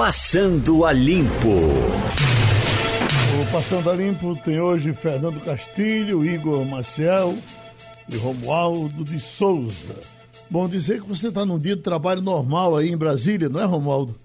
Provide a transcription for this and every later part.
Passando a Limpo. O Passando a Limpo tem hoje Fernando Castilho, Igor Maciel e Romualdo de Souza. Bom dizer que você está num dia de trabalho normal aí em Brasília, não é, Romualdo?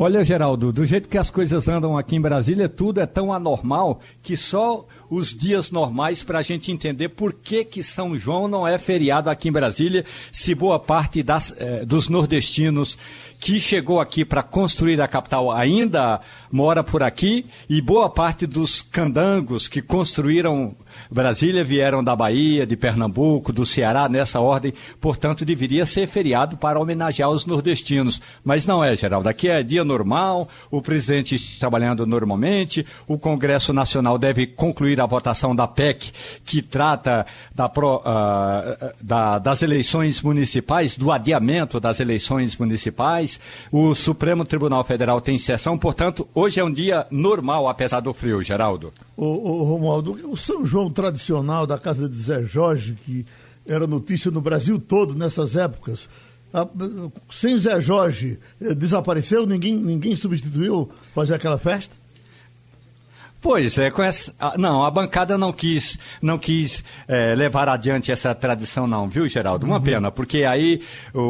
Olha, Geraldo, do jeito que as coisas andam aqui em Brasília, tudo é tão anormal que só os dias normais para a gente entender por que, que São João não é feriado aqui em Brasília, se boa parte das, eh, dos nordestinos que chegou aqui para construir a capital ainda mora por aqui e boa parte dos candangos que construíram Brasília vieram da Bahia, de Pernambuco, do Ceará, nessa ordem, portanto, deveria ser feriado para homenagear os nordestinos. Mas não é, Geraldo. Aqui é dia normal, o presidente está trabalhando normalmente, o Congresso Nacional deve concluir a votação da PEC, que trata da, uh, da, das eleições municipais, do adiamento das eleições municipais. O Supremo Tribunal Federal tem sessão, portanto, hoje é um dia normal, apesar do frio, Geraldo. O, o Romualdo, o São João tradicional da casa de Zé Jorge, que era notícia no Brasil todo nessas épocas, sem Zé Jorge, eh, desapareceu? Ninguém, ninguém substituiu fazer aquela festa? Pois é, essa, não, a bancada não quis, não quis é, levar adiante essa tradição, não, viu, Geraldo? Uma uhum. pena, porque aí o,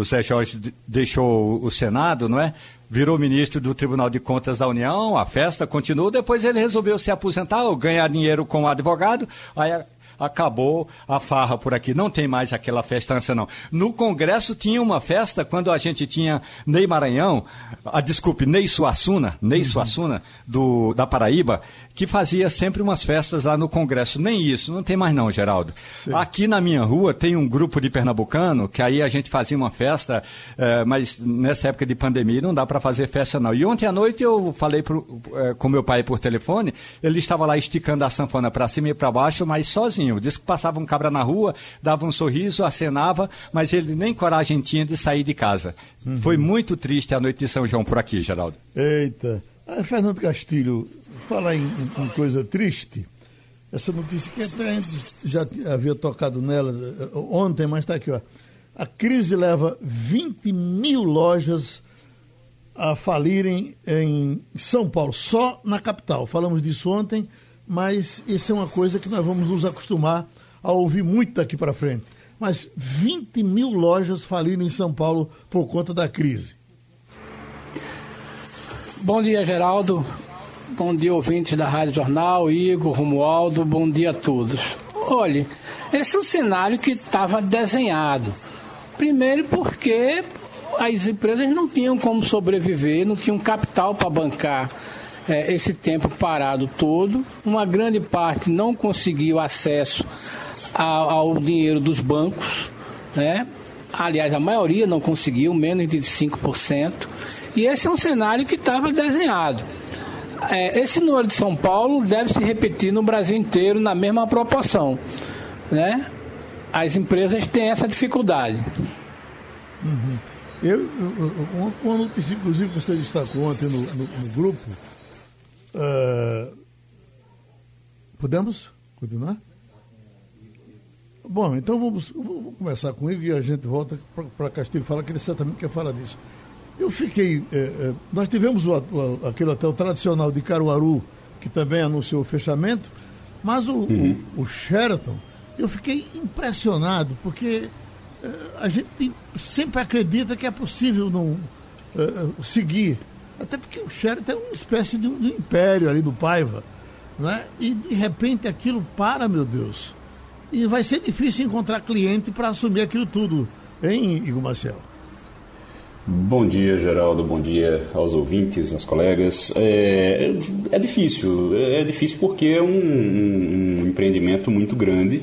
o Zé Jorge deixou o Senado, não é? Virou ministro do Tribunal de Contas da União, a festa continuou, depois ele resolveu se aposentar ou ganhar dinheiro com advogado, aí acabou a farra por aqui. Não tem mais aquela festança, não. No Congresso tinha uma festa quando a gente tinha Ney Maranhão, a, desculpe, Ney Suassuna, Ney uhum. Suassuna, do, da Paraíba, que fazia sempre umas festas lá no Congresso. Nem isso, não tem mais não, Geraldo. Sim. Aqui na minha rua tem um grupo de pernambucano, que aí a gente fazia uma festa, eh, mas nessa época de pandemia não dá para fazer festa não. E ontem à noite eu falei pro, eh, com meu pai por telefone, ele estava lá esticando a sanfona para cima e para baixo, mas sozinho. Disse que passava um cabra na rua, dava um sorriso, acenava, mas ele nem coragem tinha de sair de casa. Uhum. Foi muito triste a noite de São João por aqui, Geraldo. Eita. Ah, Fernando Castilho, falar em, em, coisa triste, essa notícia que até antes já havia tocado nela eh, ontem, mas está aqui, ó. A crise leva 20 mil lojas a falirem em São Paulo, só na capital. Falamos disso ontem, mas isso é uma coisa que nós vamos nos acostumar a ouvir muito daqui para frente. Mas 20 mil lojas faliram em São Paulo por conta da crise. Bom dia, Geraldo. Bom dia, ouvintes da Rádio Jornal, Igor, Romualdo, bom dia a todos. Olhe, esse é um cenário que estava desenhado. Primeiro porque as empresas não tinham como sobreviver, não tinham capital para bancar é, esse tempo parado todo. Uma grande parte não conseguiu acesso ao, ao dinheiro dos bancos, né? Aliás, a maioria não conseguiu, menos de 5%. E esse é um cenário que estava desenhado. É, esse número de São Paulo deve se repetir no Brasil inteiro na mesma proporção. Né? As empresas têm essa dificuldade. Uhum. Eu, uma notícia, inclusive, que você destacou ontem no, no, no grupo. Uh, podemos continuar? Bom, então vamos, vamos começar com ele e a gente volta para Castilho falar que ele certamente quer falar disso. Eu fiquei. É, é, nós tivemos o, o, aquele hotel tradicional de Caruaru, que também anunciou o fechamento, mas o, uhum. o, Sheraton, eu fiquei impressionado, porque é, a gente sempre acredita que é possível não é, seguir. Até porque o Sheraton é uma espécie de, de império ali do Paiva. Né? E de repente aquilo para, meu Deus. E vai ser difícil encontrar cliente para assumir aquilo tudo, hein, Igor Marcel? Bom dia, Geraldo. Bom dia aos ouvintes, aos colegas. É, é difícil, é difícil porque é um, um, um empreendimento muito grande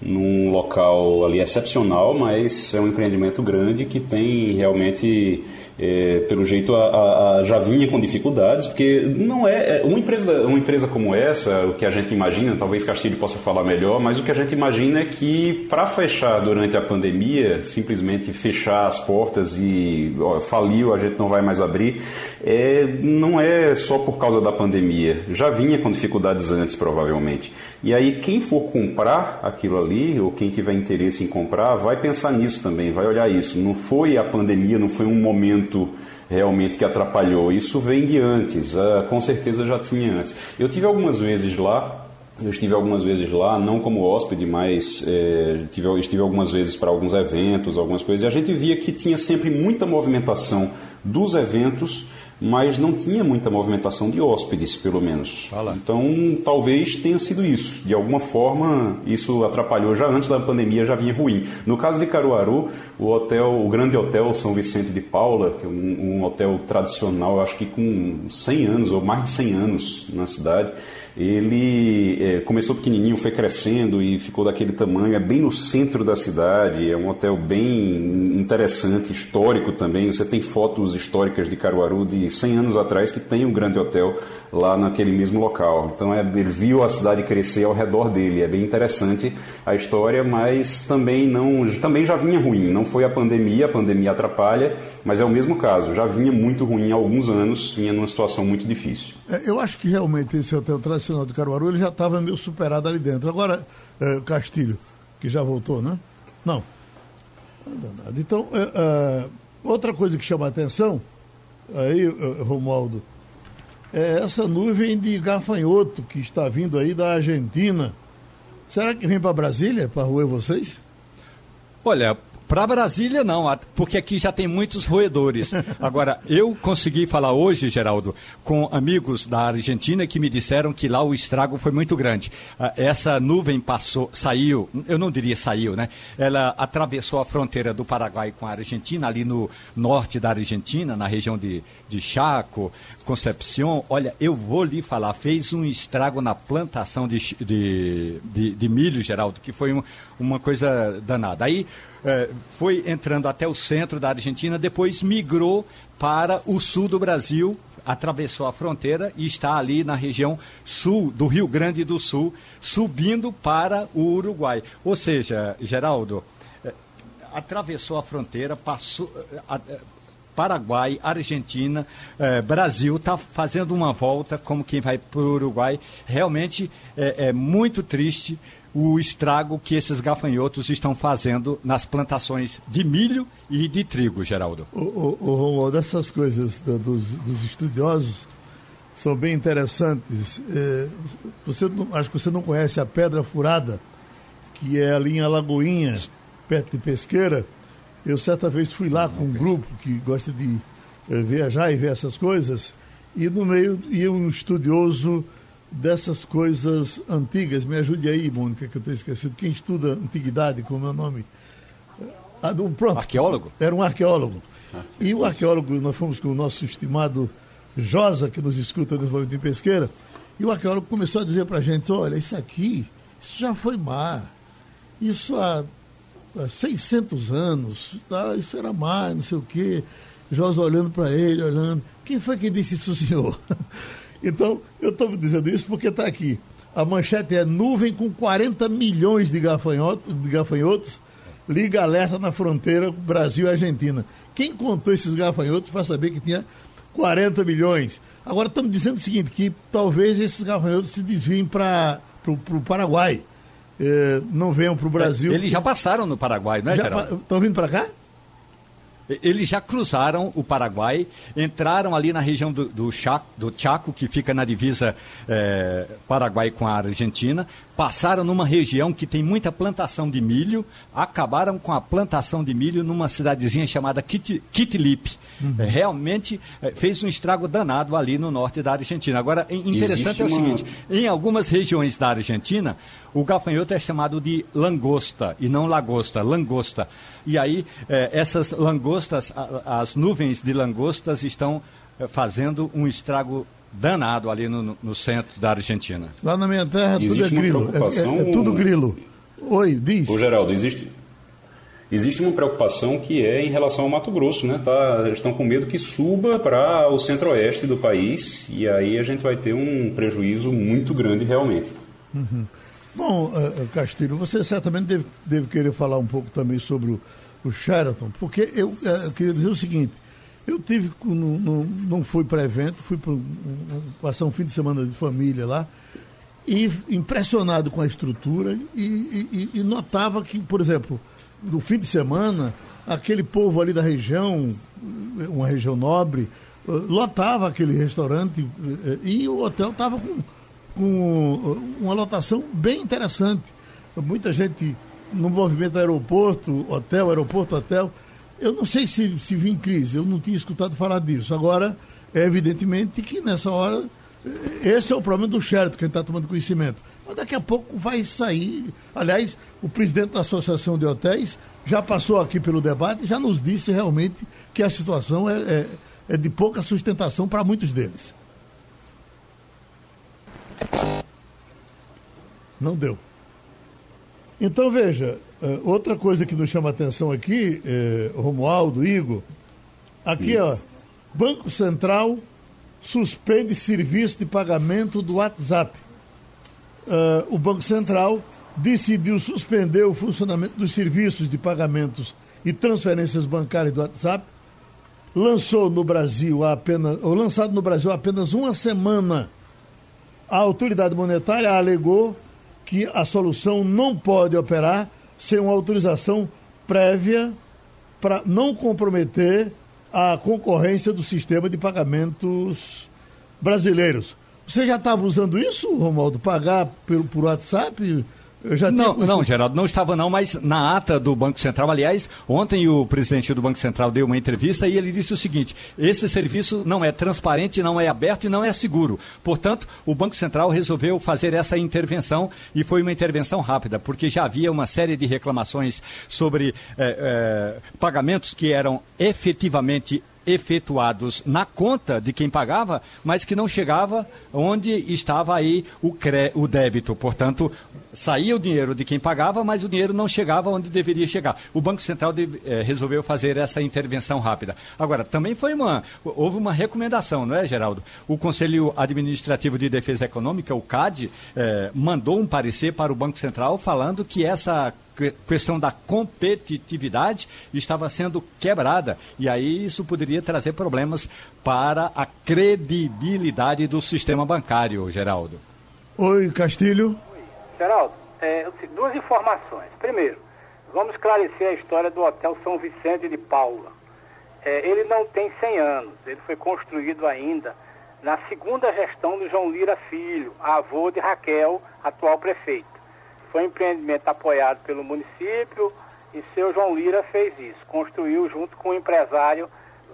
num local ali excepcional, mas é um empreendimento grande que tem realmente é, pelo jeito a, a, já vinha com dificuldades, porque não é, é, uma empresa uma empresa como essa, o que a gente imagina, talvez Castilho possa falar melhor, mas o que a gente imagina é que para fechar durante a pandemia, simplesmente fechar as portas e ó, faliu, a gente não vai mais abrir, é, não é só por causa da pandemia, já vinha com dificuldades antes provavelmente. E aí quem for comprar aquilo ali ou quem tiver interesse em comprar vai pensar nisso também, vai olhar isso. Não foi a pandemia, não foi um momento evento realmente que atrapalhou. Isso vem de antes, uh, com certeza já tinha antes. Eu tive algumas vezes lá, eu estive algumas vezes lá, não como hóspede, mas é, tive, estive algumas vezes para alguns eventos, algumas coisas, e a gente via que tinha sempre muita movimentação dos eventos mas não tinha muita movimentação de hóspedes, pelo menos. Fala. Então, talvez tenha sido isso. De alguma forma, isso atrapalhou. Já antes da pandemia já vinha ruim. No caso de Caruaru, o hotel, o grande hotel São Vicente de Paula, que é um, um hotel tradicional, acho que com 100 anos ou mais de 100 anos na cidade, ele é, começou pequenininho, foi crescendo e ficou daquele tamanho. É bem no centro da cidade, é um hotel bem interessante, histórico também. Você tem fotos históricas de Caruaru de 100 anos atrás que tem um grande hotel lá naquele mesmo local. Então é, ele viu a cidade crescer ao redor dele. É bem interessante a história, mas também não, também já vinha ruim. Não foi a pandemia, a pandemia atrapalha, mas é o mesmo caso. Já vinha muito ruim há alguns anos, vinha numa situação muito difícil. É, eu acho que realmente esse hotel tradicional de Caruaru ele já estava meio superado ali dentro. Agora, é, Castilho, que já voltou, né? Não. Então, é, é, outra coisa que chama a atenção, aí, é, Romualdo, é essa nuvem de gafanhoto que está vindo aí da Argentina. Será que vem para Brasília para roer vocês? Olha, para Brasília, não, porque aqui já tem muitos roedores. Agora, eu consegui falar hoje, Geraldo, com amigos da Argentina que me disseram que lá o estrago foi muito grande. Ah, essa nuvem passou, saiu, eu não diria saiu, né? Ela atravessou a fronteira do Paraguai com a Argentina, ali no norte da Argentina, na região de, de Chaco, Concepción. Olha, eu vou lhe falar, fez um estrago na plantação de, de, de, de milho, Geraldo, que foi um, uma coisa danada. Aí é, foi entrando até o centro da Argentina, depois migrou para o sul do Brasil, atravessou a fronteira e está ali na região sul do Rio Grande do Sul, subindo para o Uruguai. Ou seja, Geraldo, é, atravessou a fronteira, passou. É, Paraguai, Argentina, eh, Brasil, está fazendo uma volta como quem vai para o Uruguai. Realmente é, é muito triste o estrago que esses gafanhotos estão fazendo nas plantações de milho e de trigo, Geraldo. O, o, o Romualdo, essas coisas do, dos, dos, estudiosos são bem interessantes. É, você acho que você não conhece a Pedra Furada, que é ali em Alagoinha, perto de Pesqueira. Eu certa vez fui lá com um grupo que gosta de é, viajar e ver essas coisas, e no meio ia um estudioso dessas coisas antigas. Me ajude aí, Mônica, que eu estou esquecido. Quem estuda antiguidade, como é o nome? Ah, do, pronto. Arqueólogo? Era um arqueólogo. E o arqueólogo, nós fomos com o nosso estimado Josa, que nos escuta nesse momento em pesqueira, e o arqueólogo começou a dizer para a gente: olha, isso aqui, isso já foi mar. Isso há, há 600 anos, tá? isso era mar, não sei o quê. Josa olhando para ele, olhando. Quem foi que disse isso, senhor? Então, eu estou dizendo isso porque está aqui. A manchete é nuvem com 40 milhões de gafanhotos, de gafanhotos liga alerta na fronteira Brasil e Argentina. Quem contou esses gafanhotos para saber que tinha 40 milhões? Agora estamos dizendo o seguinte, que talvez esses gafanhotos se desviem para o Paraguai. Eh, não venham para o Brasil. Eles já passaram no Paraguai, não é, Geraldo? Estão vindo para cá? Eles já cruzaram o Paraguai, entraram ali na região do, do, Chaco, do Chaco, que fica na divisa é, Paraguai com a Argentina, passaram numa região que tem muita plantação de milho, acabaram com a plantação de milho numa cidadezinha chamada Kitilipe. Uhum. É, realmente é, fez um estrago danado ali no norte da Argentina. Agora, interessante Existe é o uma... seguinte: em algumas regiões da Argentina, o gafanhoto é chamado de langosta e não lagosta, langosta. E aí, é, essas langostas, as nuvens de langostas estão é, fazendo um estrago danado ali no, no, centro da Argentina. Lá na minha terra tudo é grilo. É, é, é, tudo grilo. Oi, diz. Ô Geraldo, existe, existe uma preocupação que é em relação ao Mato Grosso, né? Tá, eles estão com medo que suba para o centro-oeste do país e aí a gente vai ter um prejuízo muito grande realmente. Uhum. Bom, uh, Castilho, você certamente deve, deve, querer falar um pouco também sobre o, o Sheraton, porque eu, uh, eu, queria dizer o seguinte, eu tive, no, no, não fui para evento, fui passar um fim de semana de família lá, e impressionado com a estrutura e, e, e notava que, por exemplo, no fim de semana, aquele povo ali da região, uma região nobre, eh, lotava aquele restaurante eh, e o hotel estava com, com uma lotação bem interessante. Muita gente no movimento aeroporto, hotel, aeroporto, hotel. Eu não sei se, se vi em crise, eu não tinha escutado falar disso. Agora, é evidentemente que nessa hora, esse é o problema do Sheraton, que está tomando conhecimento. Mas daqui a pouco vai sair. Aliás, o presidente da Associação de Hotéis já passou aqui pelo debate e já nos disse realmente que a situação é, é, é de pouca sustentação para muitos deles. Não deu. Então, veja, eh, outra coisa que nos chama a atenção aqui, eh, Romualdo, Igor, aqui, ó, Banco Central suspende serviço de pagamento do WhatsApp. Uh, o Banco Central decidiu suspender o funcionamento dos serviços de pagamentos e transferências bancárias do WhatsApp. Lançou no Brasil apenas, ou lançado no Brasil há apenas uma semana. A autoridade monetária alegou que a solução não pode operar sem uma autorização prévia para não comprometer a concorrência do sistema de pagamentos brasileiros. Você já estava usando isso, Romualdo? Pagar por, WhatsApp? Não, não, Geraldo, não estava não, mas na ata do Banco Central, aliás, ontem o presidente do Banco Central deu uma entrevista e ele disse o seguinte: esse serviço não é transparente, não é aberto e não é seguro. Portanto, o Banco Central resolveu fazer essa intervenção e foi uma intervenção rápida, porque já havia uma série de reclamações sobre eh, eh, pagamentos que eram efetivamente efetuados na conta de quem pagava, mas que não chegava onde estava aí o, cre... o débito. Portanto, saía o dinheiro de quem pagava, mas o dinheiro não chegava onde deveria chegar. O Banco Central de... eh, resolveu fazer essa intervenção rápida. Agora, também foi uma. Houve uma recomendação, não é, Geraldo? O Conselho Administrativo de Defesa Econômica, o CAD, eh, mandou um parecer para o Banco Central falando que essa questão da competitividade estava sendo quebrada. E aí isso poderia trazer problemas para a credibilidade do sistema bancário, Geraldo. Oi, Castilho. Geraldo, é, duas informações. Primeiro, vamos esclarecer a história do Hotel São Vicente de Paula. É, ele não tem 100 anos, ele foi construído ainda na segunda gestão do João Lira Filho, avô de Raquel, atual prefeito. Foi um empreendimento apoiado pelo município e seu João Lira fez isso. Construiu junto com o empresário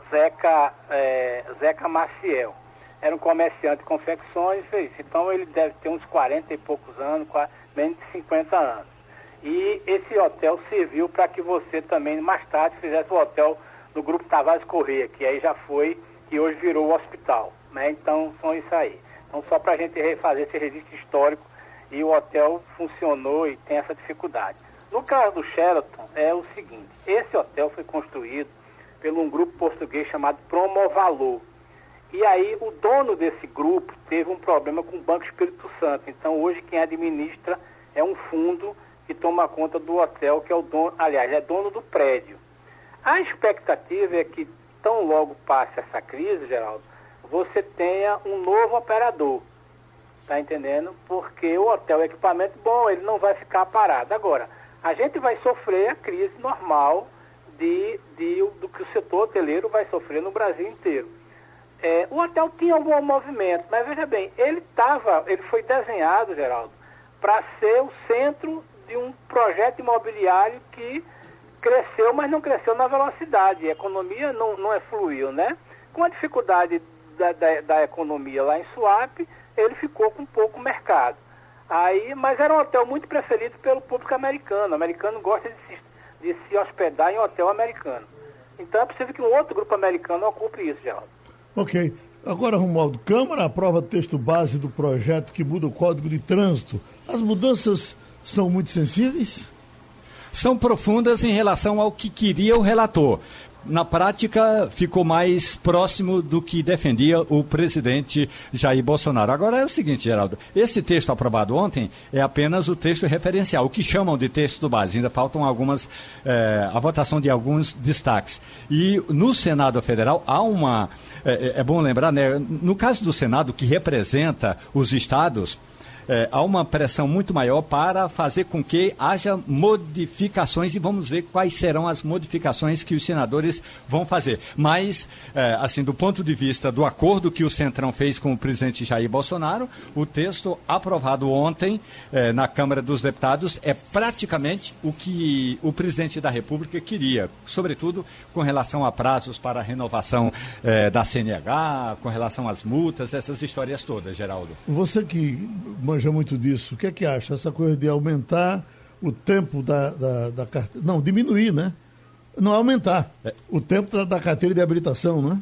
Zeca, é, Zeca Maciel. Era um comerciante de confecções e fez isso. Então ele deve ter uns 40 e poucos anos, menos de 50 anos. E esse hotel serviu para que você também, mais tarde, fizesse o hotel no Grupo Tavares Corrêa, que aí já foi, que hoje virou o hospital. Né? Então, são isso aí. Então, só para a gente refazer esse registro histórico e o hotel funcionou e tem essa dificuldade. No caso do Sheraton, é o seguinte: esse hotel foi construído por um grupo português chamado Promovalor. E aí o dono desse grupo teve um problema com o Banco Espírito Santo. Então hoje quem administra é um fundo que toma conta do hotel, que é o dono, aliás, é dono do prédio. A expectativa é que tão logo passe essa crise, Geraldo, você tenha um novo operador. Tá entendendo? Porque o hotel é equipamento bom, ele não vai ficar parado. Agora, a gente vai sofrer a crise normal de, de, do que o setor hoteleiro vai sofrer no Brasil inteiro. É, o hotel tinha um bom movimento, mas veja bem, ele estava, ele foi desenhado, Geraldo, para ser o centro de um projeto imobiliário que cresceu, mas não cresceu na velocidade. A economia não, não é fluiu, né? Com a dificuldade da, da, da economia lá em Suape, ele ficou com pouco mercado. Aí, mas era um hotel muito preferido pelo público americano. O americano gosta de se, de se hospedar em hotel americano. Então é possível que um outro grupo americano ocupe isso, Geraldo. Ok. Agora, Romualdo, Câmara aprova texto base do projeto que muda o Código de Trânsito. As mudanças são muito sensíveis? São profundas em relação ao que queria o relator na prática ficou mais próximo do que defendia o presidente Jair Bolsonaro. Agora é o seguinte, Geraldo, esse texto aprovado ontem é apenas o texto referencial, o que chamam de texto base. Ainda faltam algumas, é, a votação de alguns destaques. E no Senado Federal há uma, é, é bom lembrar, né, no caso do Senado, que representa os estados, é, há uma pressão muito maior para fazer com que haja modificações e vamos ver quais serão as modificações que os senadores vão fazer. Mas, é, assim, do ponto de vista do acordo que o Centrão fez com o presidente Jair Bolsonaro, o texto aprovado ontem é, na Câmara dos Deputados é praticamente o que o presidente da República queria, sobretudo com relação a prazos para a renovação é, da CNH, com relação às multas, essas histórias todas, Geraldo. Você que manja muito disso, o que é que acha? Essa coisa de aumentar o tempo da, da, da carteira. Não, diminuir, né? Não aumentar. É. O tempo da, da carteira de habilitação, né?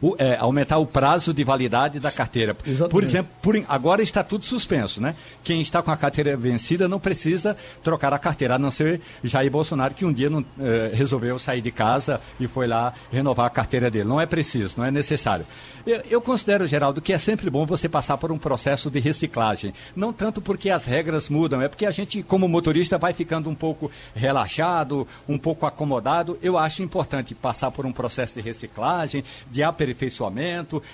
O, é, aumentar o prazo de validade da carteira. Exatamente. Por exemplo, por, agora está tudo suspenso, né? Quem está com a carteira vencida não precisa trocar a carteira, a não ser Jair Bolsonaro, que um dia não, eh, resolveu sair de casa e foi lá renovar a carteira dele. Não é preciso, não é necessário. Eu, eu, considero, Geraldo, que é sempre bom você passar por um processo de reciclagem. Não tanto porque as regras mudam, é porque a gente, como motorista, vai ficando um pouco relaxado, um pouco acomodado. Eu acho importante passar por um processo de reciclagem, de aperfeiçoamento,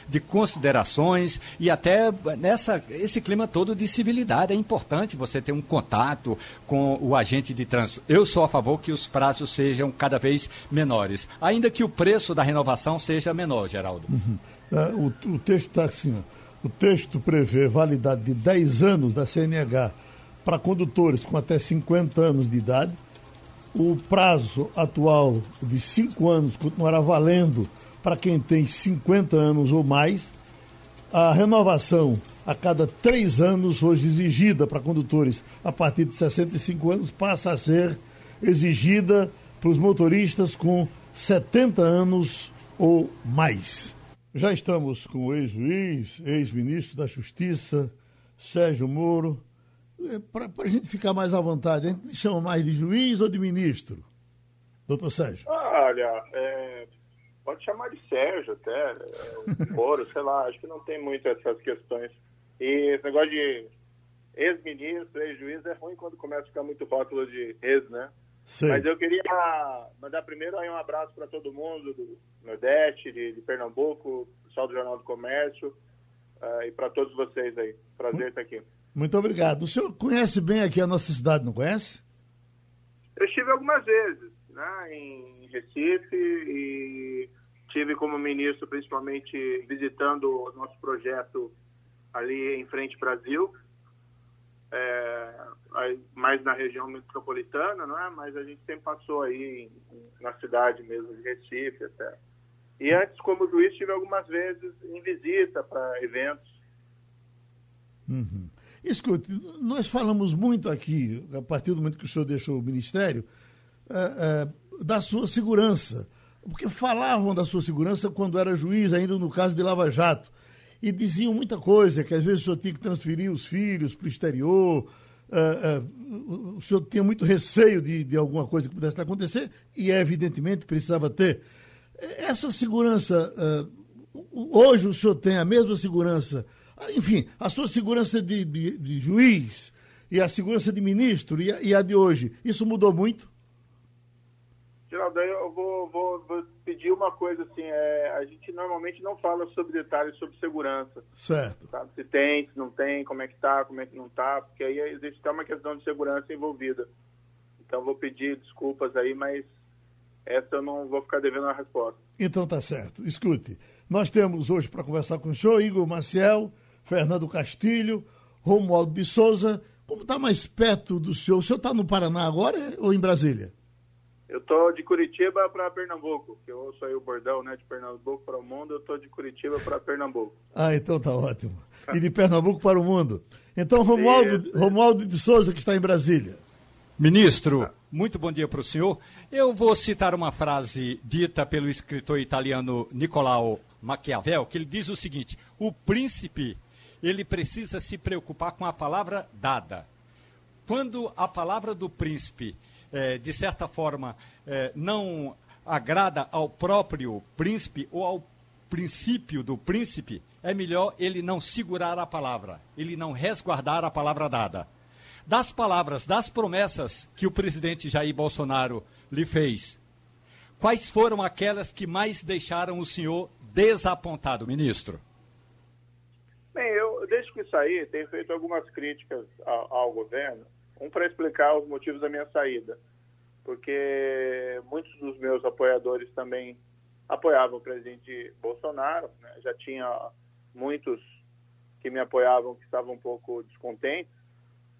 de considerações e até nessa esse clima todo de civilidade. É importante você ter um contato com o agente de trânsito. Eu sou a favor que os prazos sejam cada vez menores, ainda que o preço da renovação seja menor, Geraldo. Uhum. Tá? O, o texto está assim, ó. o texto prevê validade de 10 anos da CNH para condutores com até 50 anos de idade. O prazo atual de 5 anos continuará valendo para quem tem 50 anos ou mais. A renovação a cada três anos, hoje exigida para condutores a partir de 65 anos, passa a ser exigida para os motoristas com 70 anos ou mais. Já estamos com o ex-juiz, ex-ministro da Justiça, Sérgio Moro. É, Para a gente ficar mais à vontade, a gente chama mais de juiz ou de ministro? Doutor Sérgio. Olha, é, pode chamar de Sérgio até, é, Moro, sei lá, acho que não tem muito essas questões. E esse negócio de ex-ministro, ex-juiz é ruim quando começa a ficar muito rótulo de ex, né? Sim. Mas eu queria mandar primeiro aí um abraço para todo mundo do Nordeste, de, de, Pernambuco, pessoal do Jornal do Comércio uh, e para todos vocês aí. Prazer estar aqui. Muito obrigado. O senhor conhece bem aqui a nossa cidade, não conhece? Eu estive algumas vezes né, em Recife e tive como ministro principalmente visitando o nosso projeto ali em Frente Brasil é, mais na região metropolitana, não é? Mas a gente sempre passou aí na cidade mesmo de Recife até. E antes, como juiz, tive algumas vezes em visita para eventos. Uhum. Escute, nós falamos muito aqui, a partir do momento que o senhor deixou o ministério, é, é, da sua segurança. Porque falavam da sua segurança quando era juiz, ainda no caso de Lava Jato e diziam muita coisa, que às vezes o senhor tinha que transferir os filhos para o exterior, uh, uh, o senhor tinha muito receio de, de alguma coisa que pudesse acontecer, e evidentemente precisava ter. Essa segurança, uh, hoje o senhor tem a mesma segurança, enfim, a sua segurança de, de, de juiz e a segurança de ministro e a, e a de hoje, isso mudou muito? Geraldo, eu vou, vou, vou, pedir uma coisa assim, é, a gente normalmente não fala sobre detalhes sobre segurança. Certo. Sabe? Se tem, se não tem, como é que tá, como é que não tá, porque aí existe até uma questão de segurança envolvida. Então vou pedir desculpas aí, mas essa eu não vou ficar devendo a resposta. Então tá certo. Escute, nós temos hoje para conversar com o senhor Igor Maciel, Fernando Castilho, Romualdo de Souza. Como está mais perto do senhor? O senhor está no Paraná agora ou em Brasília? Eu tô de Curitiba para Pernambuco, que eu ouço aí o bordão, né, de Pernambuco para o mundo, eu tô de Curitiba para Pernambuco. Ah, então tá ótimo. E de Pernambuco para o mundo. Então, Romualdo, Romualdo de Souza, que está em Brasília. Ministro, muito bom dia para o senhor. Eu vou citar uma frase dita pelo escritor italiano Nicolau Maquiavel, que ele diz o seguinte: o príncipe ele precisa se preocupar com a palavra dada. Quando a palavra do príncipe é, de certa forma, é, não agrada ao próprio príncipe ou ao princípio do príncipe, é melhor ele não segurar a palavra, ele não resguardar a palavra dada. Das palavras, das promessas que o presidente Jair Bolsonaro lhe fez, quais foram aquelas que mais deixaram o senhor desapontado, ministro? Bem, eu desde que saí, tenho feito algumas críticas ao, ao governo, um para explicar os motivos da minha saída, porque muitos dos meus apoiadores também apoiavam o presidente Bolsonaro, né? já tinha muitos que me apoiavam que estavam um pouco descontentes,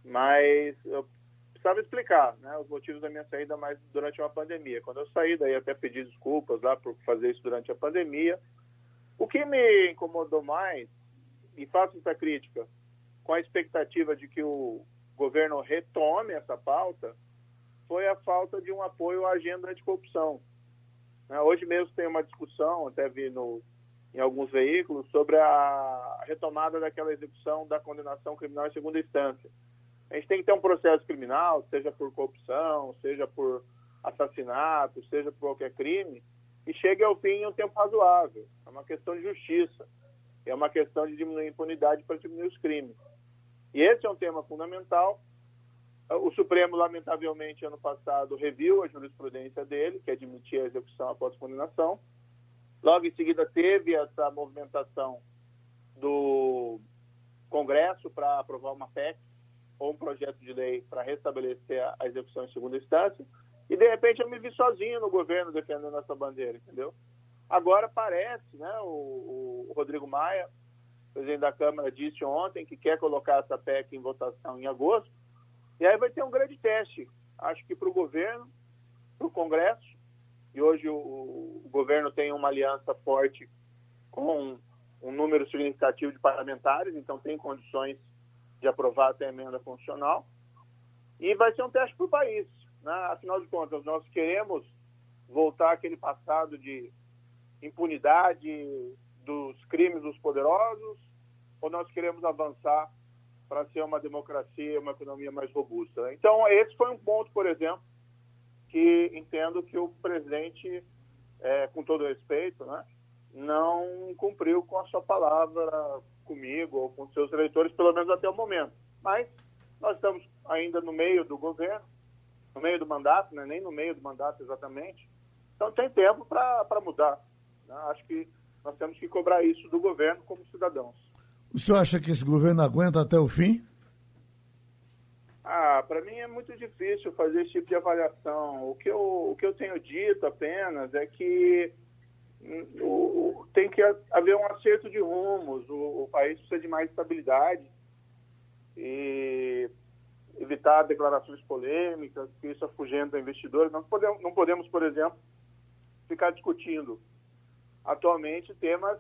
mas eu precisava explicar né, os motivos da minha saída mais durante uma pandemia. Quando eu saí, daí até pedi desculpas lá por fazer isso durante a pandemia. O que me incomodou mais, e faço essa crítica, com a expectativa de que o governo retome essa pauta, foi a falta de um apoio à agenda anticorrupção. Né, hoje mesmo tem uma discussão, até vi no, em alguns veículos, sobre a retomada daquela execução da condenação criminal em segunda instância. A gente tem que ter um processo criminal, seja por corrupção, seja por assassinato, seja por qualquer crime, e chegue ao fim em um tempo razoável. É uma questão de justiça. É uma questão de diminuir a impunidade para diminuir os crimes. E esse é um tema fundamental. O Supremo, lamentavelmente, ano passado, reviu a jurisprudência dele, que admitia a execução após condenação. Logo em seguida, teve essa movimentação do Congresso para aprovar uma PEC ou um projeto de lei para restabelecer a execução em segunda instância, e de repente eu me vi sozinho no governo defendendo essa bandeira, entendeu? Agora parece, né, o, o Rodrigo Maia, presidente da Câmara, disse ontem que quer colocar essa PEC em votação em agosto, e aí vai ter um grande teste, acho que para o governo, para o Congresso, e hoje o, o, governo tem uma aliança forte com um número significativo de parlamentares, então tem condições de aprovar até a emenda constitucional. E vai ser um teste para o país. Né? Afinal de contas, nós queremos voltar àquele passado de impunidade dos crimes dos poderosos ou nós queremos avançar para ser uma democracia, uma economia mais robusta. Né? Então, esse foi um ponto, por exemplo, que entendo que o presidente, é, com todo respeito, né, não cumpriu com a sua palavra comigo ou com seus eleitores, pelo menos até o momento. Mas nós estamos ainda no meio do governo, no meio do mandato, né? nem no meio do mandato exatamente. Então tem tempo para mudar. Né? Acho que nós temos que cobrar isso do governo como cidadãos. O senhor acha que esse governo aguenta até o fim? Ah, para mim é muito difícil fazer esse tipo de avaliação. O que eu, o que eu tenho dito apenas é que o, tem que haver um acerto de rumos, o, o, país precisa de mais estabilidade e evitar declarações polêmicas, que isso afugenta investidores. Não podemos, não podemos, por exemplo, ficar discutindo atualmente temas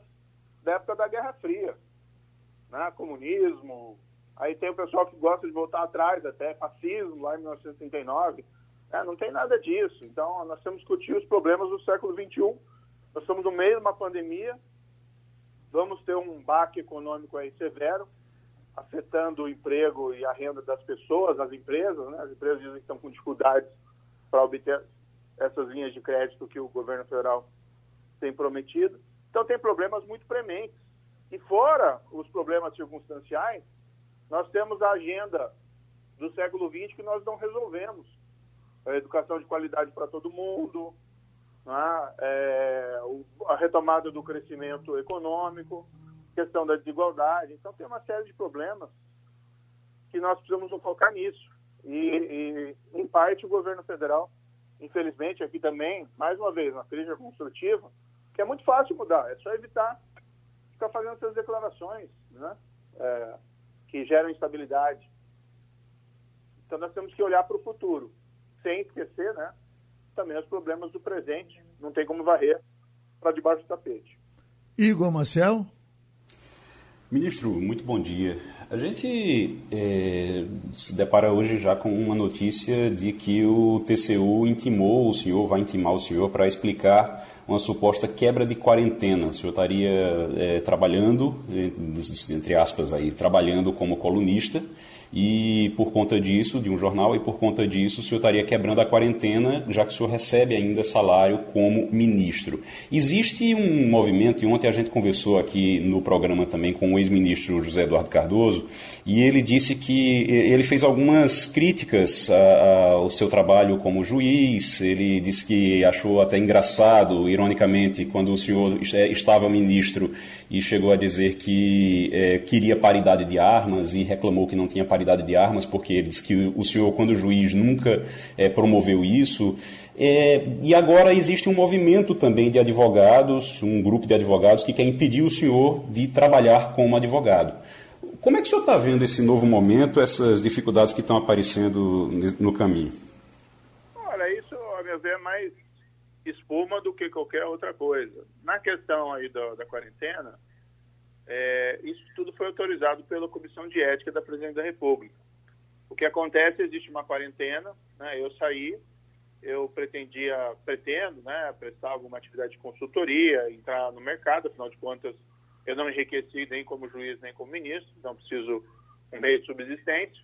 da época da Guerra Fria, né? comunismo, aí tem o pessoal que gosta de voltar atrás, até fascismo, lá em 1939, é, não tem nada disso. Então, nós temos que discutir os problemas do século XXI, nós estamos no meio de uma pandemia, vamos ter um baque econômico aí severo, afetando o emprego e a renda das pessoas, das empresas. Né? As empresas dizem que estão com dificuldades para obter essas linhas de crédito que o governo federal tem prometido. Então, tem problemas muito prementes. E fora os problemas circunstanciais, nós temos a agenda do século XX que nós não resolvemos. A educação de qualidade para todo mundo, né? é, a retomada do crescimento econômico, questão da desigualdade. Então, tem uma série de problemas que nós precisamos focar nisso. E, e, em parte, o governo federal, infelizmente, aqui também, mais uma vez, uma crítica construtiva, que é muito fácil mudar, é só evitar ficar fazendo essas declarações né? É, que geram instabilidade. Então, nós temos que olhar para o futuro, sem esquecer, né? também os problemas do presente. Não tem como varrer para debaixo do tapete. Igor Marcel. Ministro, muito bom dia. A gente é, se depara hoje já com uma notícia de que o TCU intimou o senhor, vai intimar o senhor para explicar uma suposta quebra de quarentena. O senhor estaria é, trabalhando, entre aspas, aí, trabalhando como colunista e por conta disso, de um jornal, e por conta disso o senhor estaria quebrando a quarentena, já que o senhor recebe ainda salário como ministro. Existe um movimento, e ontem a gente conversou aqui no programa também com o ex-ministro José Eduardo Cardoso, e ele disse que ele fez algumas críticas ao seu trabalho como juiz, ele disse que achou até engraçado, ironicamente, quando o senhor estava ministro e chegou a dizer que é, queria paridade de armas e reclamou que não tinha paridade de armas, porque ele disse que o senhor, quando juiz, nunca é, promoveu isso. É, e agora existe um movimento também de advogados, um grupo de advogados que quer impedir o senhor de trabalhar como advogado. Como é que o senhor está vendo esse novo momento, essas dificuldades que estão aparecendo no caminho? Olha, isso, a ver, é mais espuma do que qualquer outra coisa. Na questão aí da, da quarentena, é, isso tudo foi autorizado pela Comissão de Ética da Presidente da República. O que acontece, existe uma quarentena, né, eu saí, eu pretendia, pretendo, né, prestar alguma atividade de consultoria, entrar no mercado, afinal de contas, eu não enriqueci nem como juiz, nem como ministro, então preciso um meio de subsistência.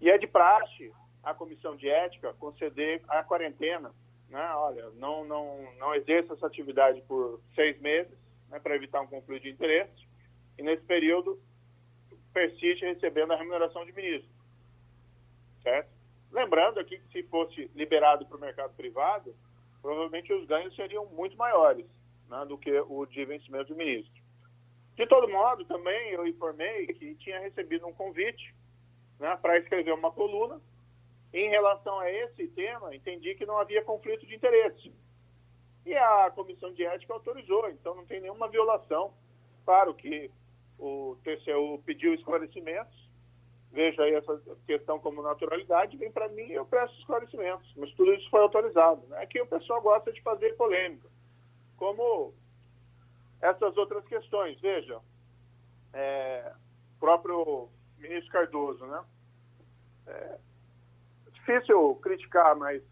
E é de praxe a Comissão de Ética conceder a quarentena né, olha, não, não, não exerça essa atividade por seis meses, né, para evitar um conflito de interesse, e nesse período persiste recebendo a remuneração de ministro. Certo? Lembrando aqui que se fosse liberado para o mercado privado, provavelmente os ganhos seriam muito maiores né, do que o de vencimento do ministro. De todo modo, também eu informei que tinha recebido um convite né, para escrever uma coluna em relação a esse tema, entendi que não havia conflito de interesse. E a comissão de ética autorizou, então não tem nenhuma violação. Claro que o TCU pediu esclarecimentos, veja aí essa questão como naturalidade, vem para mim e eu presto esclarecimentos. Mas tudo isso foi autorizado. Né? Aqui o pessoal gosta de fazer polêmica, como essas outras questões. Veja, é, próprio ministro Cardoso, né? É, difícil criticar, mas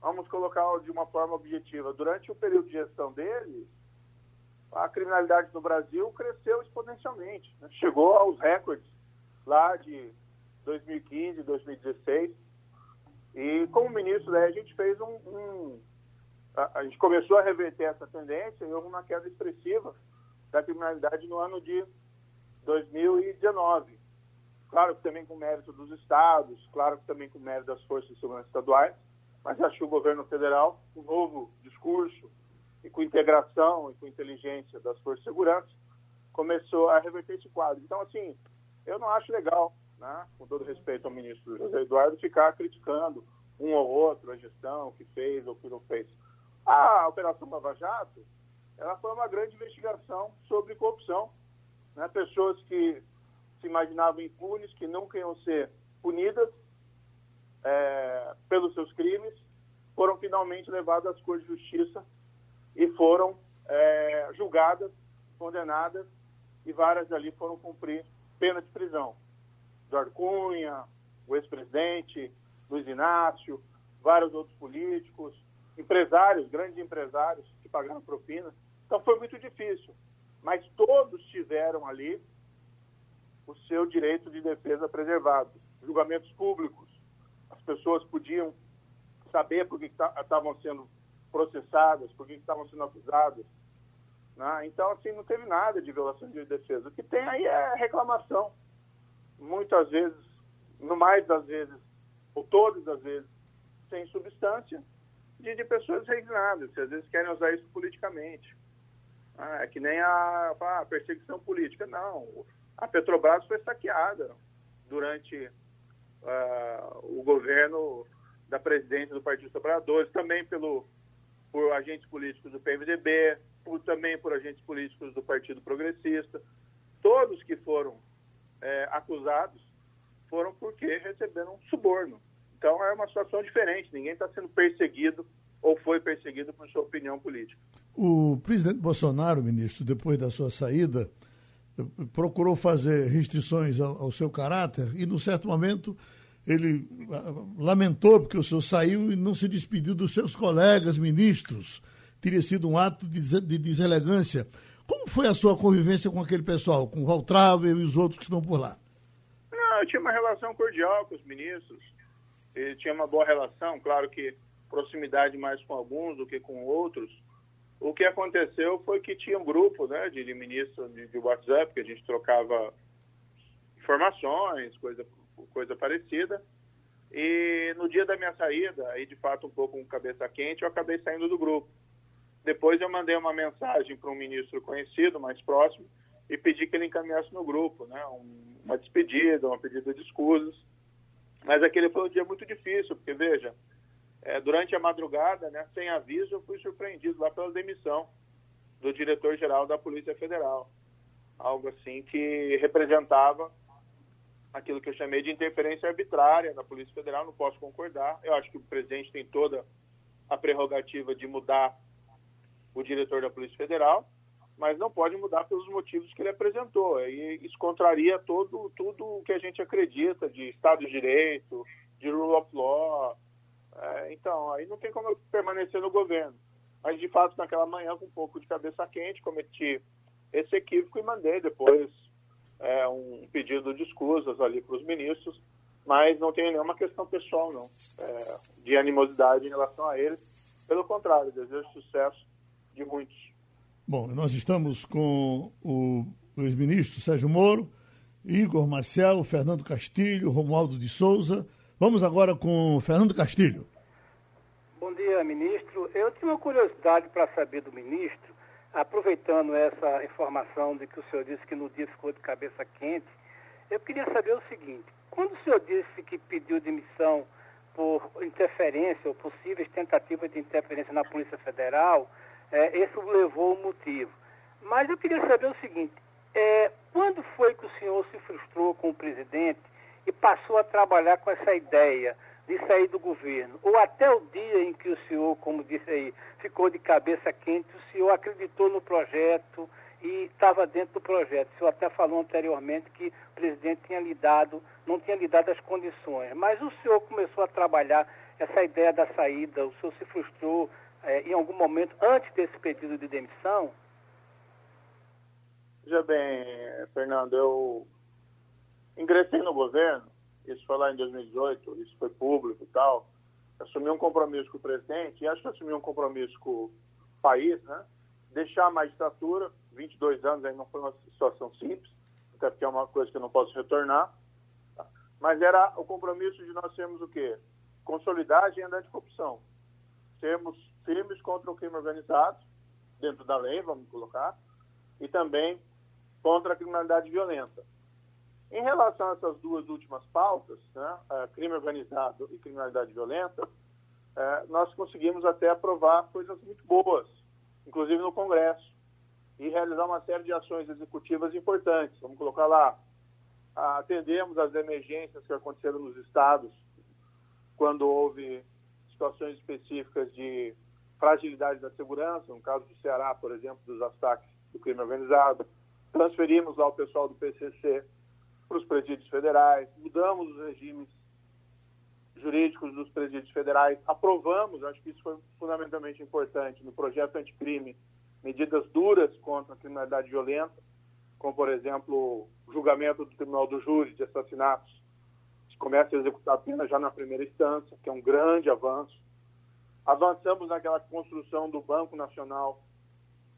vamos colocar de uma forma objetiva. Durante o período de gestão dele, a criminalidade no Brasil cresceu exponencialmente. Né? Chegou aos recordes lá de 2015, 2016. E como ministro, daí, a gente fez um, um a, a, gente começou a reverter essa tendência e houve uma queda expressiva da criminalidade no ano de 2019. Claro que também com mérito dos estados, claro que também com mérito das forças de segurança estaduais, mas acho que o governo federal, com novo discurso e com integração e com inteligência das forças de segurança, começou a reverter esse quadro. Então, assim, eu não acho legal, né, com todo respeito ao ministro José Eduardo, ficar criticando um ou outro a gestão que fez ou que não fez. A Operação Lava Jato, ela foi uma grande investigação sobre corrupção. Né? Pessoas que se imaginavam impunes, que nunca iam ser punidas é, pelos seus crimes, foram finalmente levadas às coisas de justiça e foram é, julgadas, condenadas, e várias ali foram cumprir pena de prisão. Eduardo Cunha, o ex-presidente, Luiz Inácio, vários outros políticos, empresários, grandes empresários que pagaram propina. Então foi muito difícil. Mas todos tiveram ali o seu direito de defesa preservado. Julgamentos públicos, as pessoas podiam saber por que estavam sendo processadas, por que estavam sendo acusadas. Né? Então, assim, não teve nada de violação de defesa. O que tem aí é reclamação. Muitas vezes, no mais das vezes, ou todas as vezes, sem substância, de, de pessoas resignadas, que às vezes querem usar isso politicamente. Ah, é que nem a, a perseguição política. Não, a Petrobras foi saqueada durante uh, o governo da presidente do Partido dos também pelo, por agentes políticos do PMDB, por, também por agentes políticos do Partido Progressista. Todos que foram é, acusados foram porque receberam suborno. Então é uma situação diferente, ninguém está sendo perseguido ou foi perseguido por sua opinião política. O presidente Bolsonaro, ministro, depois da sua saída, procurou fazer restrições ao, ao seu caráter e, num certo momento, ele ah, lamentou porque o senhor saiu e não se despediu dos seus colegas ministros. Teria sido um ato de, de deselegância. Como foi a sua convivência com aquele pessoal, com o Valtravel e os outros que estão por lá? eu tinha uma relação cordial com os ministros, ele tinha uma boa relação, claro que proximidade mais com alguns do que com outros. O que aconteceu foi que tinha um grupo né, de, de ministros de, de WhatsApp, que a gente trocava informações, coisa, coisa parecida. E no dia da minha saída, aí de fato um pouco com cabeça quente, eu acabei saindo do grupo. Depois eu mandei uma mensagem para um ministro conhecido, mais próximo, e pedi que ele encaminhasse no grupo, né? Um, uma despedida, uma pedida de escusas. Mas aquele foi um dia muito difícil, porque veja, é, durante a madrugada, né, sem aviso, eu fui surpreendido lá pela demissão do diretor-geral da Polícia Federal. Algo assim que representava aquilo que eu chamei de interferência arbitrária na Polícia Federal, não posso concordar. Eu acho que o presidente tem toda a prerrogativa de mudar o diretor da Polícia Federal, mas não pode mudar pelos motivos que ele apresentou. E isso contraria todo, tudo o que a gente acredita de Estado de Direito, de rule of law. É, então, aí não tem como eu permanecer no governo. Mas, de fato, naquela manhã, com um pouco de cabeça quente, cometi esse equívoco e mandei depois é, um pedido de escusas ali para os ministros, mas não tenho nenhuma questão pessoal, não, é, de animosidade em relação a eles. Pelo contrário, desejo sucesso de muitos. Bom, nós estamos com o ex-ministro Sérgio Moro, Igor Marcel, Fernando Castilho, Romualdo de Souza. Vamos agora com Fernando Castilho. Bom dia, ministro. Eu tinha uma curiosidade para saber do ministro aproveitando essa informação de que o senhor disse que no dia ficou de cabeça quente, eu queria saber o seguinte: quando o senhor disse que pediu demissão por interferência ou possíveis tentativas de interferência na Polícia Federal, é, esse levou o motivo. Mas eu queria saber o seguinte: é, quando foi que o senhor se frustrou com o presidente e passou a trabalhar com essa ideia de sair do governo, ou até o dia em que o senhor, como disse aí, ficou de cabeça quente, o senhor acreditou no projeto e estava dentro do projeto. O senhor até falou anteriormente que o presidente tinha lhe dado, não tinha lhe dado as condições, mas o senhor começou a trabalhar essa ideia da saída, o senhor se frustrou é, em algum momento antes desse pedido de demissão? Veja bem, Fernando, eu ingressei no governo isso foi lá em 2018, isso foi público e tal, assumi um compromisso com o presidente, e acho que assumi um compromisso com o país, né? Deixar a magistratura, 22 anos aí não foi uma situação simples, até porque é uma coisa que eu não posso retornar, tá? mas era o compromisso de nós sermos o quê? Consolidar a agenda anticorrupção, sermos firmes contra o crime organizado, dentro da lei, vamos colocar, e também contra a criminalidade violenta. Em relação a essas duas últimas pautas, né, crime organizado e criminalidade violenta, é, nós conseguimos até aprovar coisas muito boas, inclusive no Congresso, e realizar uma série de ações executivas importantes. Vamos colocar lá, atendemos as emergências que aconteceram nos estados quando houve situações específicas de fragilidade da segurança, no caso do Ceará, por exemplo, dos ataques do crime organizado. Transferimos lá o pessoal do PCC para os presídios federais, mudamos os regimes jurídicos dos presídios federais, aprovamos, acho que isso foi fundamentalmente importante, no projeto anticrime, medidas duras contra a criminalidade violenta, como, por exemplo, o julgamento do Tribunal do Júri de assassinatos, que começa a executar a pena já na primeira instância, que é um grande avanço. Avançamos naquela construção do Banco Nacional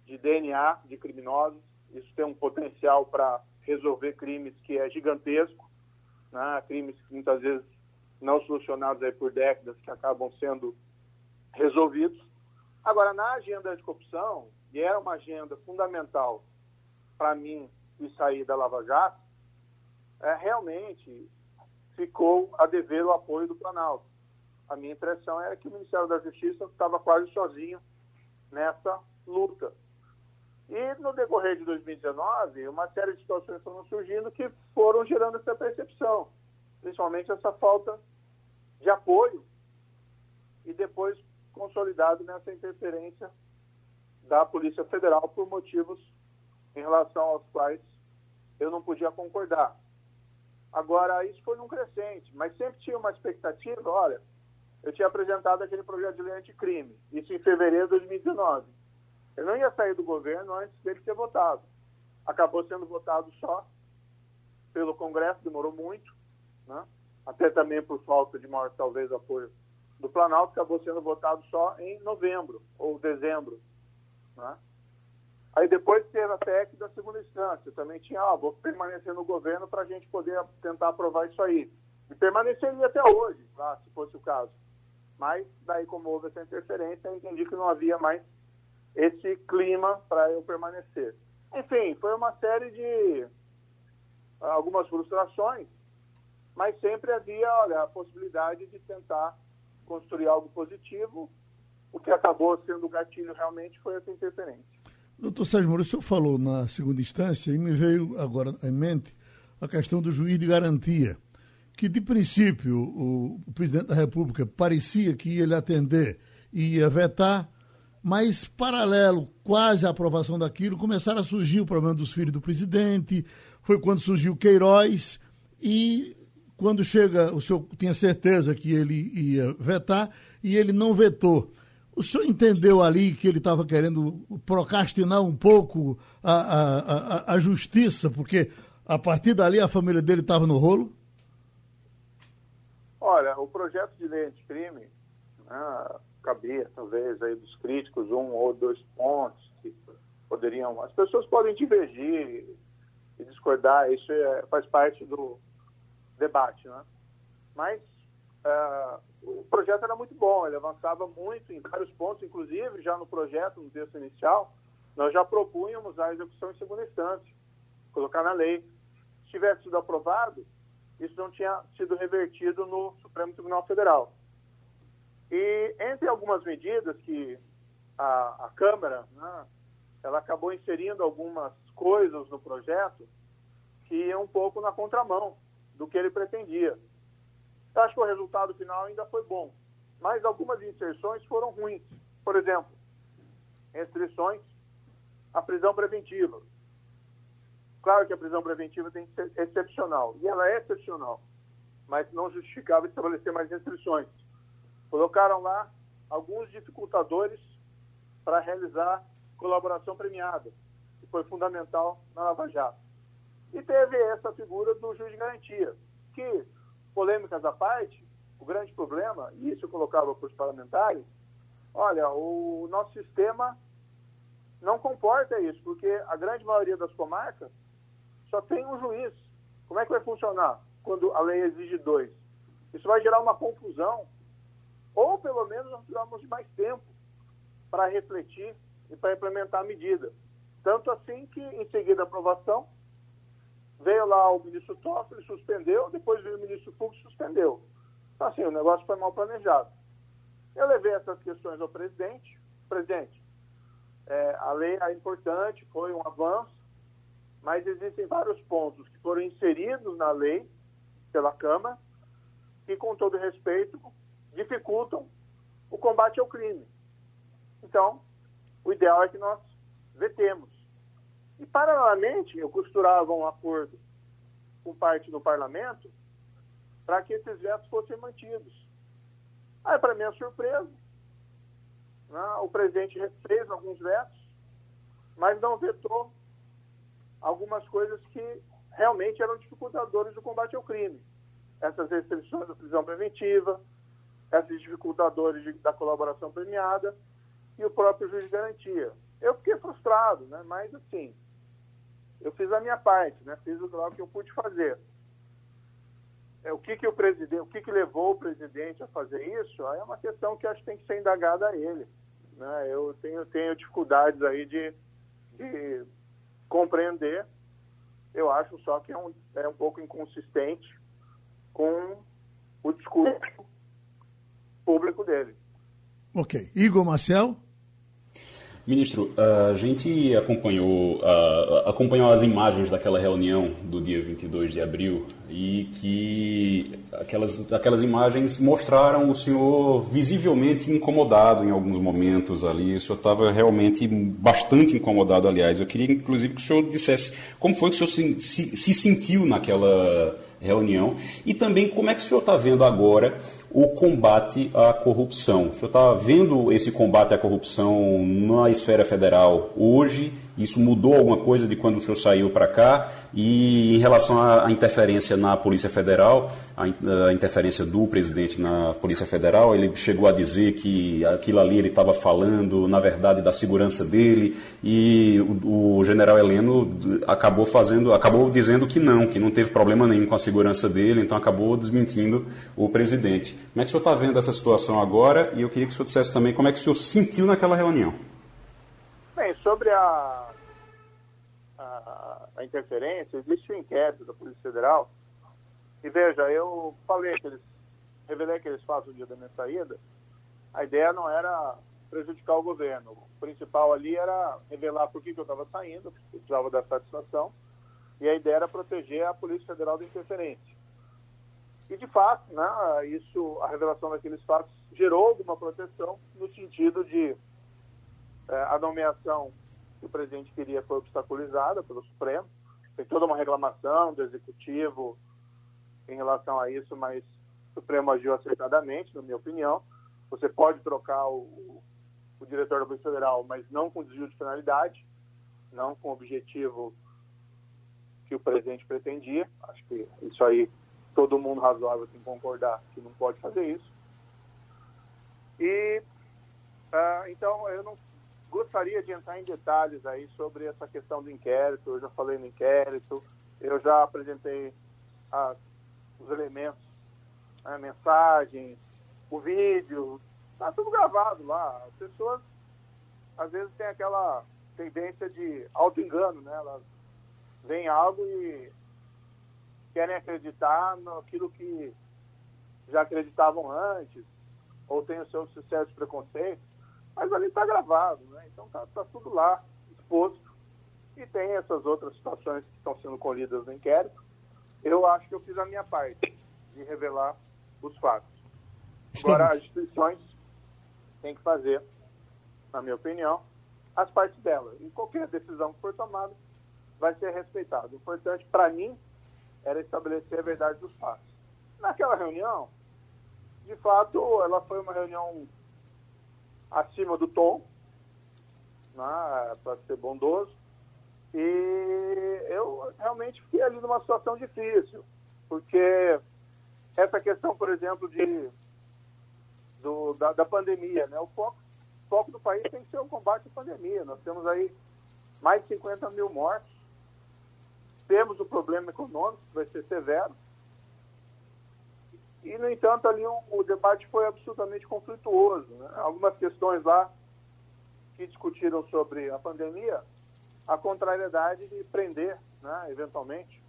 de DNA de criminosos, isso tem um potencial para resolver crimes que é gigantesco, né? crimes que muitas vezes não solucionados aí por décadas que acabam sendo resolvidos. Agora, na agenda de corrupção, e era uma agenda fundamental para mim e sair da Lava Jato, é, realmente ficou a dever o apoio do Planalto. A minha impressão era que o Ministério da Justiça estava quase sozinho nessa luta. E no decorrer de 2019, uma série de situações foram surgindo que foram gerando essa percepção, principalmente essa falta de apoio e depois consolidado nessa interferência da Polícia Federal por motivos em relação aos quais eu não podia concordar. Agora, isso foi num crescente, mas sempre tinha uma expectativa, olha, eu tinha apresentado aquele projeto de lei anticrime, isso em fevereiro de 2019 ele não ia sair do governo antes dele ser votado. Acabou sendo votado só pelo Congresso, demorou muito. né? até também por falta de maior, talvez, apoio do Planalto, acabou sendo votado só em novembro ou dezembro. Né? Aí depois teve a PEC da segunda instância, também tinha, ah, vou permanecer no governo para a gente poder tentar aprovar isso aí. E permaneceria até hoje, tá, se fosse o caso. Mas daí, como houve essa interferência, eu entendi que não havia mais esse clima para eu permanecer. Enfim, foi uma série de algumas frustrações, mas sempre havia olha, a possibilidade de tentar construir algo positivo. O que acabou sendo o gatilho realmente foi essa interferência. Doutor Sérgio Moro, o senhor falou na segunda instância e me veio agora em mente a questão do juiz de garantia, que de princípio o, o presidente da República parecia que ia lhe atender e ia vetar, mas paralelo, quase à aprovação daquilo, começaram a surgir o problema dos filhos do presidente, foi quando surgiu Queiroz e quando chega, o senhor tinha certeza que ele ia vetar e ele não vetou. O senhor entendeu ali que ele estava querendo procrastinar um pouco a, a, a, a, justiça, porque a partir dali a família dele estava no rolo? Olha, o projeto de lei anticrime né, cabia, talvez, aí dos críticos, um ou dois pontos que poderiam. As pessoas podem divergir e discordar, isso é, faz parte do debate, né? Mas uh, o projeto era muito bom, ele avançava muito em vários pontos, inclusive já no projeto, no texto inicial, nós já propunhamos a execução em segunda instância, colocar na lei. Se tivesse sido aprovado, isso não tinha sido revertido no Supremo Tribunal Federal. E entre algumas medidas que a, a Câmara, né, ela acabou inserindo algumas coisas no projeto que iam um pouco na contramão do que ele pretendia. Eu acho que o resultado final ainda foi bom, mas algumas inserções foram ruins. Por exemplo, restrições à prisão preventiva. Claro que a prisão preventiva tem que ser excepcional, e ela é excepcional, mas não justificava estabelecer mais restrições. Colocaram lá alguns dificultadores para realizar colaboração premiada, que foi fundamental na Lava Jato. E teve essa figura do juiz de garantia, que, polêmicas à parte, o grande problema, e isso eu colocava para os parlamentares, olha, o nosso sistema não comporta isso, porque a grande maioria das comarcas só tem um juiz. Como é que vai funcionar quando a lei exige dois? Isso vai gerar uma confusão, ou pelo menos nós de mais tempo para refletir e para implementar a medida. Tanto assim que, em seguida da aprovação, veio lá o ministro Toffoli, suspendeu, depois veio o ministro Fux, suspendeu. Então, assim, o negócio foi mal planejado. Eu levei essas questões ao presidente. Presidente, é, a lei é importante, foi um avanço, mas existem vários pontos que foram inseridos na lei pela Câmara que, com todo respeito, dificultam o combate ao crime. Então, o ideal é que nós vetemos. E, paralelamente, eu costurava um acordo com parte do parlamento para que esses vetos fossem mantidos. Aí, para minha surpresa, né, o presidente fez alguns vetos, mas não vetou algumas coisas que realmente eram dificultadores do combate ao crime. Essas restrições da prisão preventiva, esses dificultadores de, da colaboração premiada e o próprio juiz de garantia. Eu fiquei frustrado, né? mas assim, eu fiz a minha parte, né? fiz o que eu pude fazer. É, o que, que o presidente, o que, que levou o presidente a fazer isso, aí é uma questão que acho que tem que ser indagada a ele. Né? Eu tenho, tenho dificuldades aí de, de compreender. Eu acho só que é um, é um pouco inconsistente com o discurso público dele. Ok. Igor Marcel? Ministro, a gente acompanhou, uh, acompanhou as imagens daquela reunião do dia 22 de abril e que aquelas, aquelas imagens mostraram o senhor visivelmente incomodado em alguns momentos ali. O senhor estava realmente bastante incomodado, aliás. Eu queria, inclusive, que o senhor dissesse como foi que o senhor se, se, se sentiu naquela reunião e também como é que o senhor está vendo agora o combate à corrupção. O senhor está vendo esse combate à corrupção na esfera federal hoje? Isso mudou alguma coisa de quando o senhor saiu para cá? E em relação à interferência na Polícia Federal, a interferência do presidente na Polícia Federal, ele chegou a dizer que aquilo ali ele estava falando, na verdade, da segurança dele, e o, o, general Heleno acabou fazendo, acabou dizendo que não, que não teve problema nenhum com a segurança dele, então acabou desmentindo o presidente. Como é que o senhor está vendo essa situação agora? E eu queria que o senhor dissesse também como é que o senhor sentiu naquela reunião. Bem, sobre a, a, a interferência, existe um inquérito da Polícia Federal. E veja, eu falei que eles, revelei que eles façam o dia da minha saída. A ideia não era prejudicar o governo. O principal ali era revelar por que, que eu estava saindo, porque precisava da satisfação. E a ideia era proteger a Polícia Federal da interferência. E, de fato, né, isso, a revelação daqueles fatos gerou alguma proteção no sentido de a nomeação que o presidente queria foi obstaculizada pelo Supremo. Tem toda uma reclamação do Executivo em relação a isso, mas o Supremo agiu acertadamente, na minha opinião. Você pode trocar o, o diretor da Polícia Federal, mas não com desvio de finalidade, não com o objetivo que o presidente pretendia. Acho que isso aí todo mundo razoável tem que concordar que não pode fazer isso. E uh, então eu não gostaria de entrar em detalhes aí sobre essa questão do inquérito. Eu já falei no inquérito, eu já apresentei os elementos, a né, mensagem, o vídeo, está tudo gravado lá. As pessoas às vezes têm aquela tendência de auto-engano, né? Elas veem algo e querem acreditar naquilo que já acreditavam antes, ou têm o seu sucesso de preconceito, mas ali está gravado, né? Então está tá tudo lá, exposto, e tem essas outras situações que estão sendo colhidas no inquérito. Eu acho que eu fiz a minha parte de revelar os fatos. Agora, as instituições têm que fazer, na minha opinião, as partes delas. E qualquer decisão que for tomada vai ser respeitada. O importante para mim era estabelecer a verdade dos fatos. Naquela reunião, de fato, ela foi uma reunião acima do tom, né, para ser bondoso, e eu realmente fiquei ali numa situação difícil, porque essa questão, por exemplo, de, do, da, da pandemia, né, o foco, foco do país tem que ser o combate à pandemia. Nós temos aí mais de 50 mil mortos, temos o problema econômico, que vai ser severo. E, no entanto, ali o, o debate foi absolutamente conflituoso. Né? Algumas questões lá que discutiram sobre a pandemia, a contrariedade de prender, né, eventualmente,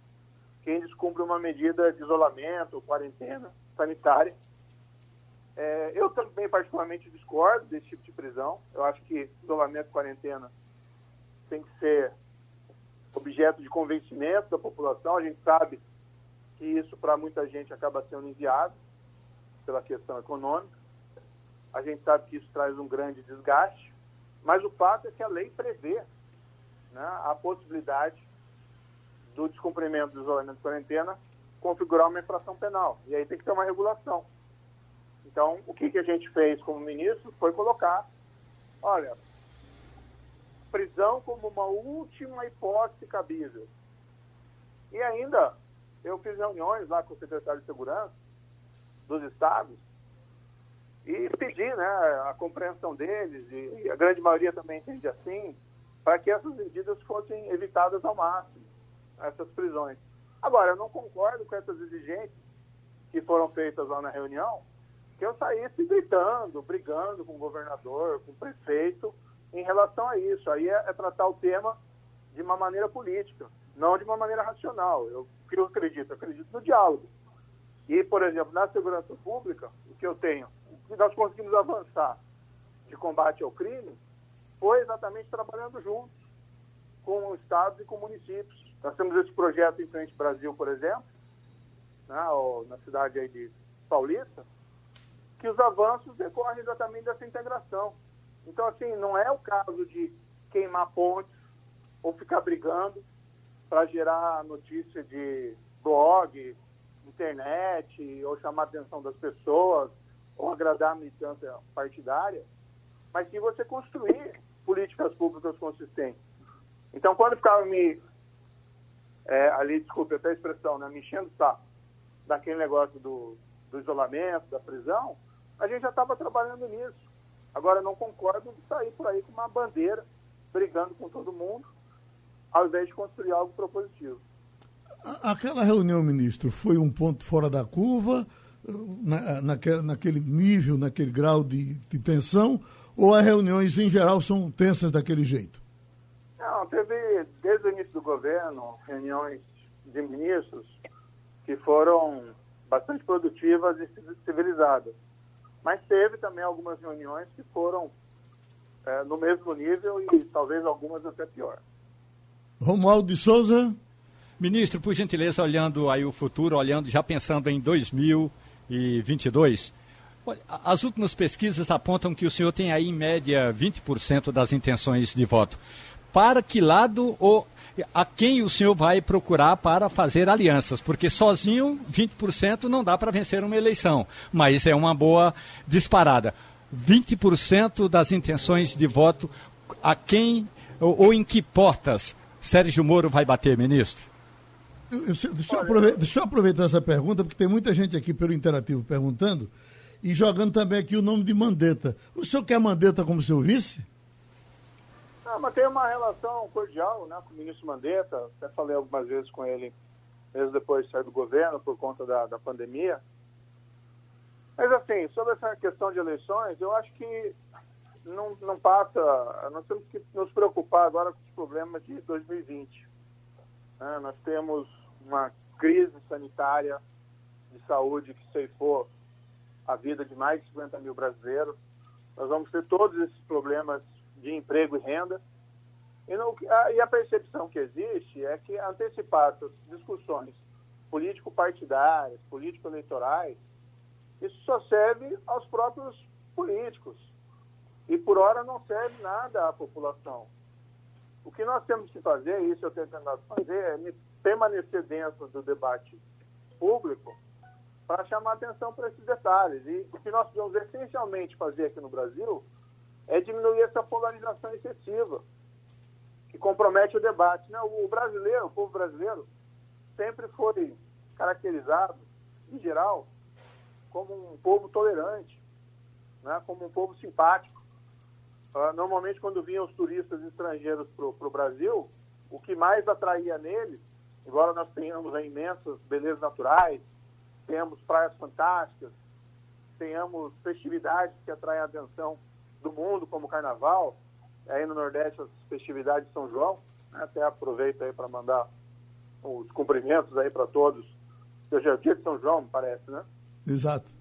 quem descumpre uma medida de isolamento, quarentena sanitária. É, eu também, particularmente, discordo desse tipo de prisão. Eu acho que isolamento quarentena tem que ser objeto de convencimento da população. A gente sabe que isso para muita gente acaba sendo enviado pela questão econômica. A gente sabe que isso traz um grande desgaste, mas o fato é que a lei prevê né, a possibilidade do descumprimento do isolamento de quarentena configurar uma infração penal. E aí tem que ter uma regulação. Então, o que, que a gente fez como ministro foi colocar, olha, prisão como uma última hipótese cabível. E ainda, eu fiz reuniões lá com o secretário de Segurança dos estados e pedi né, a compreensão deles, e a grande maioria também entende assim, para que essas medidas fossem evitadas ao máximo, essas prisões. Agora, eu não concordo com essas exigências que foram feitas lá na reunião, que eu saísse gritando, brigando com o governador, com o prefeito, em relação a isso. Aí é, é, tratar o tema de uma maneira política, não de uma maneira racional. Eu, o que eu acredito? Eu acredito no diálogo. E, por exemplo, na segurança pública, o que eu tenho, o que nós conseguimos avançar de combate ao crime foi exatamente trabalhando juntos com estados e com municípios. Nós temos esse projeto em Frente Brasil, por exemplo, né, na cidade aí de Paulista, que os avanços decorrem exatamente dessa integração. Então, assim, não é o caso de queimar pontes ou ficar brigando para gerar notícia de blog, internet, ou chamar a atenção das pessoas, ou agradar a militância partidária, mas sim você construir políticas públicas consistentes. Então, quando ficava me. É, ali, desculpe até a expressão, né, me enchendo o saco daquele negócio do, do isolamento, da prisão, a gente já estava trabalhando nisso. Agora, não concordo de sair por aí com uma bandeira, brigando com todo mundo, ao invés de construir algo propositivo. Aquela reunião, ministro, foi um ponto fora da curva, na, naquele, naquele nível, naquele grau de, de tensão, ou as reuniões em geral são tensas daquele jeito? Não, teve desde o início do governo reuniões de ministros que foram bastante produtivas e civilizadas. Mas teve também algumas reuniões que foram é, no mesmo nível e talvez algumas até pior. Romualdo de Souza. Ministro, por gentileza, olhando aí o futuro, olhando, já pensando em 2022, as últimas pesquisas apontam que o senhor tem aí, em média, 20% das intenções de voto. Para que lado ou a quem o senhor vai procurar para fazer alianças? Porque sozinho, 20% não dá para vencer uma eleição, mas é uma boa disparada. 20% das intenções de voto, a quem ou, ou em que portas Sérgio Moro vai bater, ministro? deixa, eu aproveitar, deixa eu aproveitar essa pergunta, porque tem muita gente aqui pelo Interativo perguntando e jogando também aqui o nome de Mandetta. O senhor quer Mandetta como seu vice? Não, mas tem uma relação cordial né, com o ministro Mandetta. Até falei algumas vezes com ele, mesmo depois de sair do governo, por conta da, da pandemia. Mas, assim, sobre essa questão de eleições, eu acho que não, não passa. Nós temos que nos preocupar agora com os problemas de 2020. Né? Nós temos uma crise sanitária de saúde que ceifou a vida de mais de 50 mil brasileiros. Nós vamos ter todos esses problemas de emprego e renda. E, a, e a percepção que existe é que antecipar discussões político-partidárias, político-eleitorais, isso só serve aos próprios políticos. E por hora não serve nada à população. O que nós temos que fazer, e isso eu tenho tentado fazer, é permanecer dentro do debate público para chamar atenção para esses detalhes. E o que nós precisamos essencialmente fazer aqui no Brasil é diminuir essa polarização excessiva, que compromete o debate. Né? O brasileiro, o povo brasileiro, sempre foi caracterizado, em geral, como um povo tolerante, né? como um povo simpático. Uh, normalmente, quando vinham os turistas estrangeiros para o Brasil, o que mais atraía neles, embora nós tenhamos imensas belezas naturais, tenhamos praias fantásticas, tenhamos festividades que atraem a atenção do mundo, como o Carnaval, aí no Nordeste as festividades de São João, né? até aproveito aí para mandar os cumprimentos aí para todos. Hoje é o dia de São João, parece, né? Exato.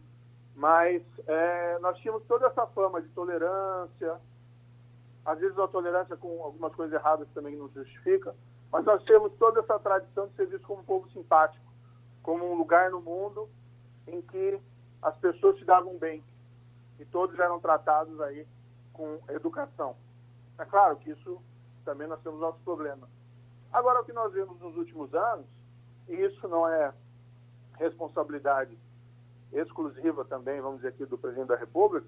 Mas é, nós tínhamos toda essa fama de tolerância, às vezes uma tolerância com algumas coisas erradas também não justifica, mas nós temos toda essa tradição de ser visto como um povo simpático, como um lugar no mundo em que as pessoas se davam bem e todos eram tratados aí com educação. É claro que isso também nós temos nossos problemas. Agora, o que nós vemos nos últimos anos, e isso não é responsabilidade exclusiva também, vamos dizer aqui, do presidente da República,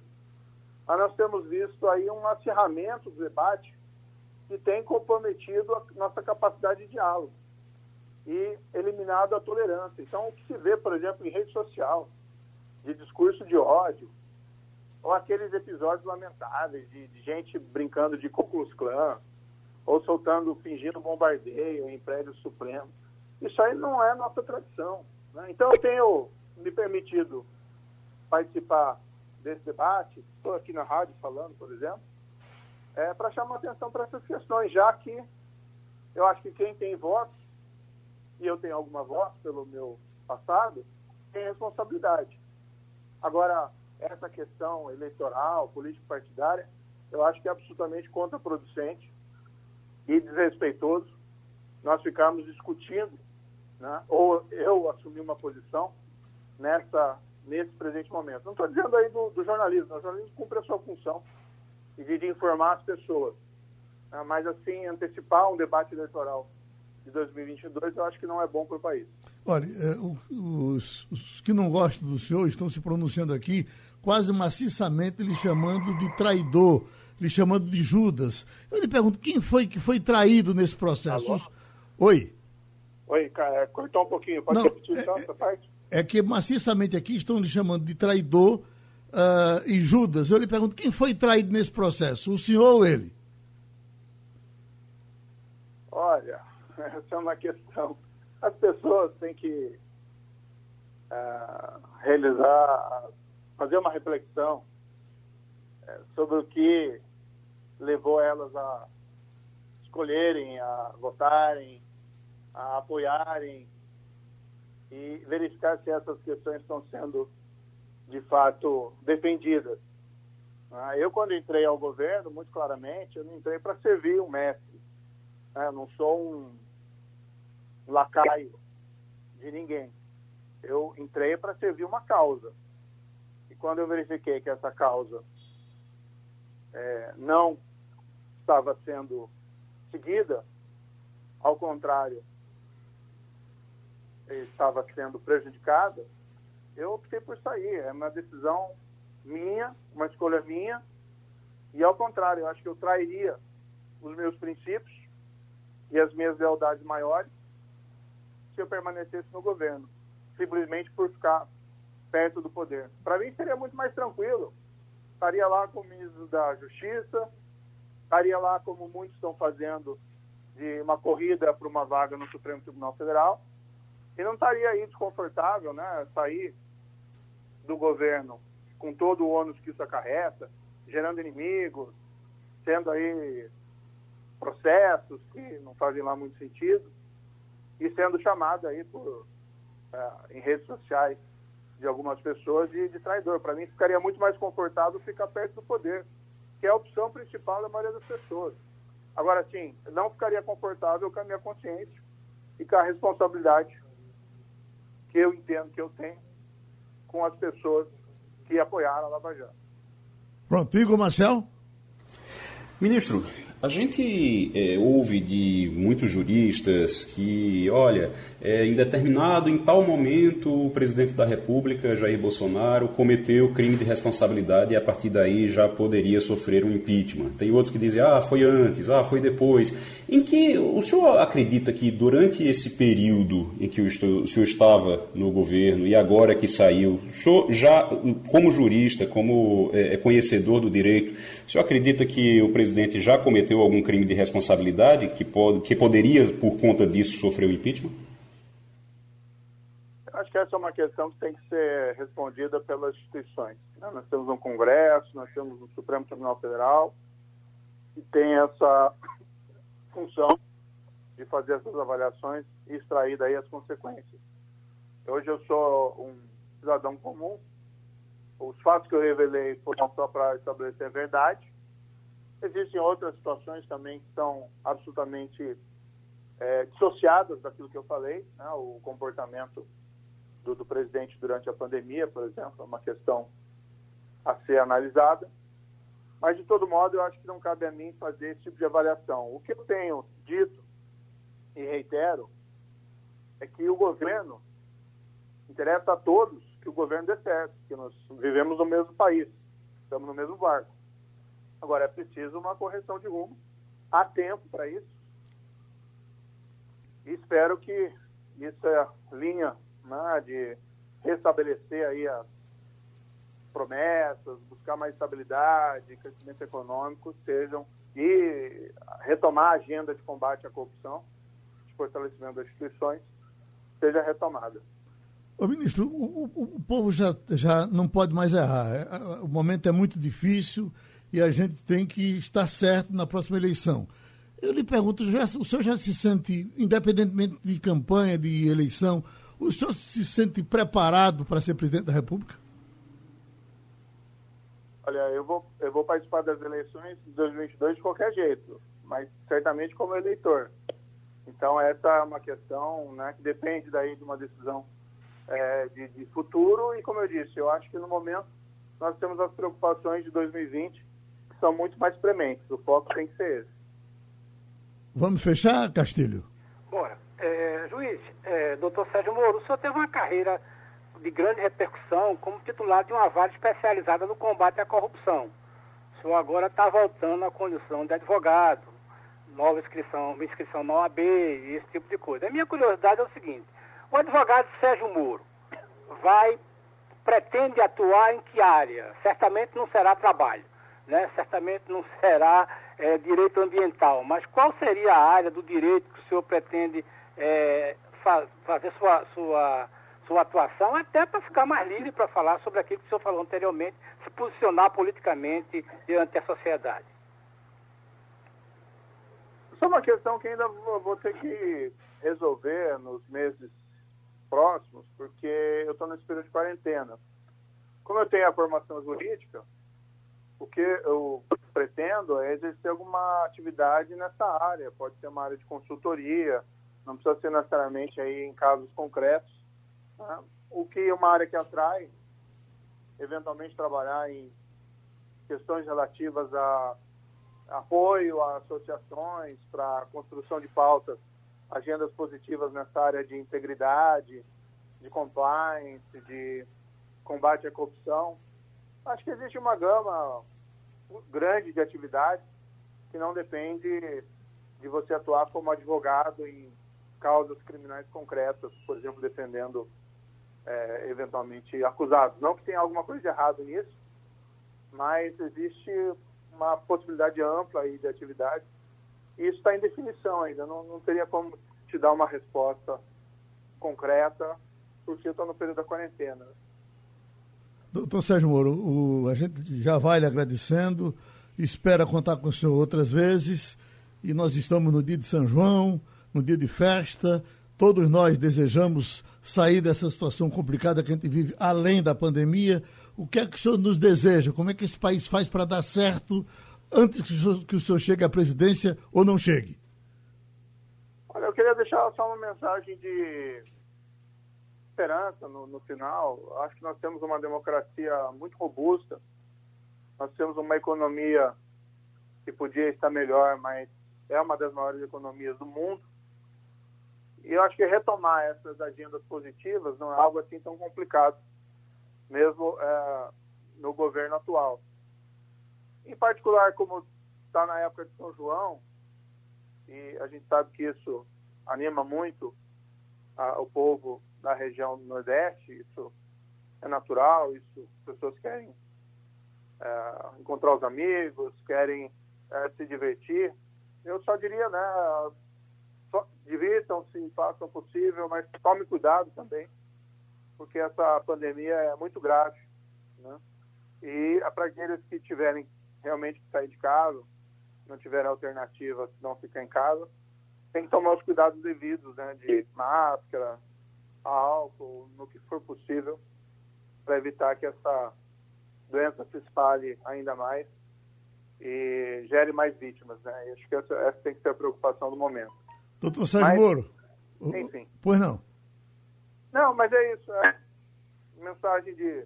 mas nós temos visto aí um acirramento do debate que tem comprometido a nossa capacidade de diálogo e eliminado a tolerância. Então, o que se vê, por exemplo, em rede social, de discurso de ódio, ou aqueles episódios lamentáveis de, de gente brincando de Ku Klan, ou soltando, fingindo bombardeio em prédio supremo. Isso aí não é nossa tradição. Né? Então, eu tenho me permitido participar desse debate, estou aqui na rádio falando, por exemplo, é, para chamar atenção para essas questões, já que eu acho que quem tem votos, e eu tenho alguma voz pelo meu passado, tem responsabilidade. Agora, essa questão eleitoral, político-partidária, eu acho que é absolutamente contraproducente e desrespeitoso nós ficarmos discutindo, né, ou eu assumir uma posição nessa nesse presente momento. Não estou dizendo aí do, do, jornalismo, o jornalismo cumpre a sua função de, de informar as pessoas. Né? Mas, assim, antecipar um debate eleitoral de 2022 eu acho que não é bom para o país. Olha, é, os, os, que não gostam do senhor estão se pronunciando aqui quase maciçamente lhe chamando de traidor, lhe chamando de Judas. Eu lhe pergunto, quem foi que foi traído nesse processo? Alô? Oi. Oi, cara, cortou um pouquinho. Pode Não, repetir é- essa parte? É que maciçamente aqui estão lhe chamando de traidor ah, e Judas. Eu lhe pergunto, quem foi traído nesse processo? O senhor ou ele? Olha, essa é uma questão. As pessoas têm que ah, realizar, fazer uma reflexão eh, sobre o que levou elas a escolherem, a votarem, a apoiarem e verificar se essas questões estão sendo de fato defendidas. Ah, Eu, quando entrei ao governo, muito claramente, eu não entrei para servir um mestre. né? Eu não sou um lacaio de ninguém. Eu entrei para servir uma causa. E quando eu verifiquei que essa causa eh, não estava sendo seguida, ao contrário, estava sendo prejudicada, eu optei por sair. É uma decisão minha, uma escolha minha. E ao contrário, eu acho que eu trairia os meus princípios e as minhas lealdades maiores se eu permanecesse no governo, simplesmente por ficar perto do poder. Para mim seria muito mais tranquilo. Estaria lá como ministro da Justiça, estaria lá como muitos estão fazendo de uma corrida para uma vaga no Supremo Tribunal Federal e não estaria aí desconfortável, né? Sair do governo com todo o ônus que isso acarreta, gerando inimigos, tendo aí processos que não fazem lá muito sentido e sendo chamado aí por eh, em redes sociais de algumas pessoas de, de traidor. Para mim ficaria muito mais confortável ficar perto do poder, que é a opção principal da maioria das pessoas. Agora sim, não ficaria confortável com a minha consciência e com a responsabilidade que eu entendo que eu tenho com as pessoas que apoiaram a Lava Jato. Pronto, Igor Marcel? Ministro, a gente é, ouve de muitos juristas que, olha, é, em determinado, em tal momento, o presidente da República, Jair Bolsonaro, cometeu crime de responsabilidade e a partir daí já poderia sofrer um impeachment. Tem outros que dizem, ah, foi antes, ah, foi depois. Em que o senhor acredita que durante esse período em que o, senhor estava no governo e agora que saiu, o senhor já, como jurista, como é, conhecedor do direito, o senhor acredita que o presidente já cometeu algum crime de responsabilidade que, pode, que poderia, por conta disso, sofrer o impeachment? Acho que essa é uma questão que tem que ser respondida pelas instituições. né? Nós temos um Congresso, nós temos um Supremo Tribunal Federal, que tem essa função de fazer essas avaliações e extrair daí as consequências. Hoje eu sou um cidadão comum, os fatos que eu revelei foram só para estabelecer a verdade. Existem outras situações também que são absolutamente é, dissociadas daquilo que eu falei, né? o comportamento do, do presidente durante a pandemia, por exemplo, é uma questão a ser analisada. Mas, de todo modo, eu acho que não cabe a mim fazer esse tipo de avaliação. O que eu tenho dito e reitero é que o governo interessa a todos que o governo dê certo, que nós vivemos no mesmo país, estamos no mesmo barco. Agora, é preciso uma correção de rumo. Há tempo para isso. E espero que essa linha né, de restabelecer aí as promessas, buscar mais estabilidade, crescimento econômico sejam e retomar a agenda de combate à corrupção, de fortalecimento das instituições, seja retomada. Ô, ministro, o, o- o povo já, já não pode mais errar. É, O momento é muito difícil e a gente tem que estar certo na próxima eleição. Eu lhe pergunto, o senhor já se sente, independentemente de campanha, de eleição, o senhor se sente preparado para ser presidente da República? Olha, eu vou, eu vou participar das eleições de 2022 de qualquer jeito, mas certamente como eleitor. Então, essa é uma questão né, que depende daí de uma decisão é, de, de futuro. E, como eu disse, eu acho que no momento nós temos as preocupações de 2020 que são muito mais prementes. O foco tem que ser esse. Vamos fechar, Castilho? Bora. É, juiz, é, doutor Sérgio Moro, o senhor teve uma carreira de grande repercussão como titular de uma vara especializada no combate à corrupção. O senhor agora está voltando à condição de advogado, nova inscrição, inscrição na OAB esse tipo de coisa. A minha curiosidade é o seguinte, o advogado Sérgio Moro vai, pretende atuar em que área? Certamente não será trabalho, né? certamente não será é, direito ambiental, mas qual seria a área do direito que o senhor pretende é, fa fazer sua, sua, sua atuação, até para ficar mais livre para falar sobre aquilo que o senhor falou anteriormente, se posicionar politicamente diante da sociedade? É uma questão que ainda vou ter que resolver nos meses próximos, porque eu estou nesse período de quarentena. Como eu tenho a formação jurídica, o que eu pretendo é exercer alguma atividade nessa área. Pode ser uma área de consultoria, não precisa ser necessariamente aí em casos concretos. Né? O que é uma área que atrai, eventualmente trabalhar em questões relativas a apoio a associações para construção de pautas, agendas positivas nessa área de integridade, de compliance, de combate à corrupção. Acho que existe uma gama grande de atividades que não depende de você atuar como advogado em causas criminais concretas, por exemplo, defendendo é, eventualmente acusados. Não que tenha alguma coisa de errado nisso, mas existe uma possibilidade ampla aí de atividade e isso está em definição ainda. Não, não teria como te dar uma resposta concreta, porque eu estou no período da quarentena. Doutor Sérgio Moro, o, a gente já vai lhe agradecendo, espera contar com o senhor outras vezes, e nós estamos no dia de São João, no dia de festa. Todos nós desejamos sair dessa situação complicada que a gente vive além da pandemia. O que é que o senhor nos deseja? Como é que esse país faz para dar certo antes que o, senhor, que o senhor chegue à presidência ou não chegue? Olha, eu queria deixar só uma mensagem de esperança no, no final. Acho que nós temos uma democracia muito robusta. Nós temos uma economia que podia estar melhor, mas é uma das maiores economias do mundo. E eu acho que retomar essas agendas positivas não é algo assim tão complicado, mesmo é, no governo atual. Em particular, como está na época de São João, e a gente sabe que isso anima muito a, o povo da região do Nordeste, isso é natural, isso as pessoas querem é, encontrar os amigos, querem é, se divertir. Eu só diria, né, divirtam-se, façam o possível, mas tome cuidado também, porque essa pandemia é muito grave. Né? E para aqueles que tiverem realmente que sair de casa, não tiverem alternativa, não ficar em casa, tem que tomar os cuidados devidos, né? De máscara, álcool, no que for possível, para evitar que essa doença se espalhe ainda mais e gere mais vítimas, né? Acho que essa, essa tem que ser a preocupação do momento. Doutor Sérgio mas, Moro. Enfim. Pois não. Não, mas é isso. É mensagem de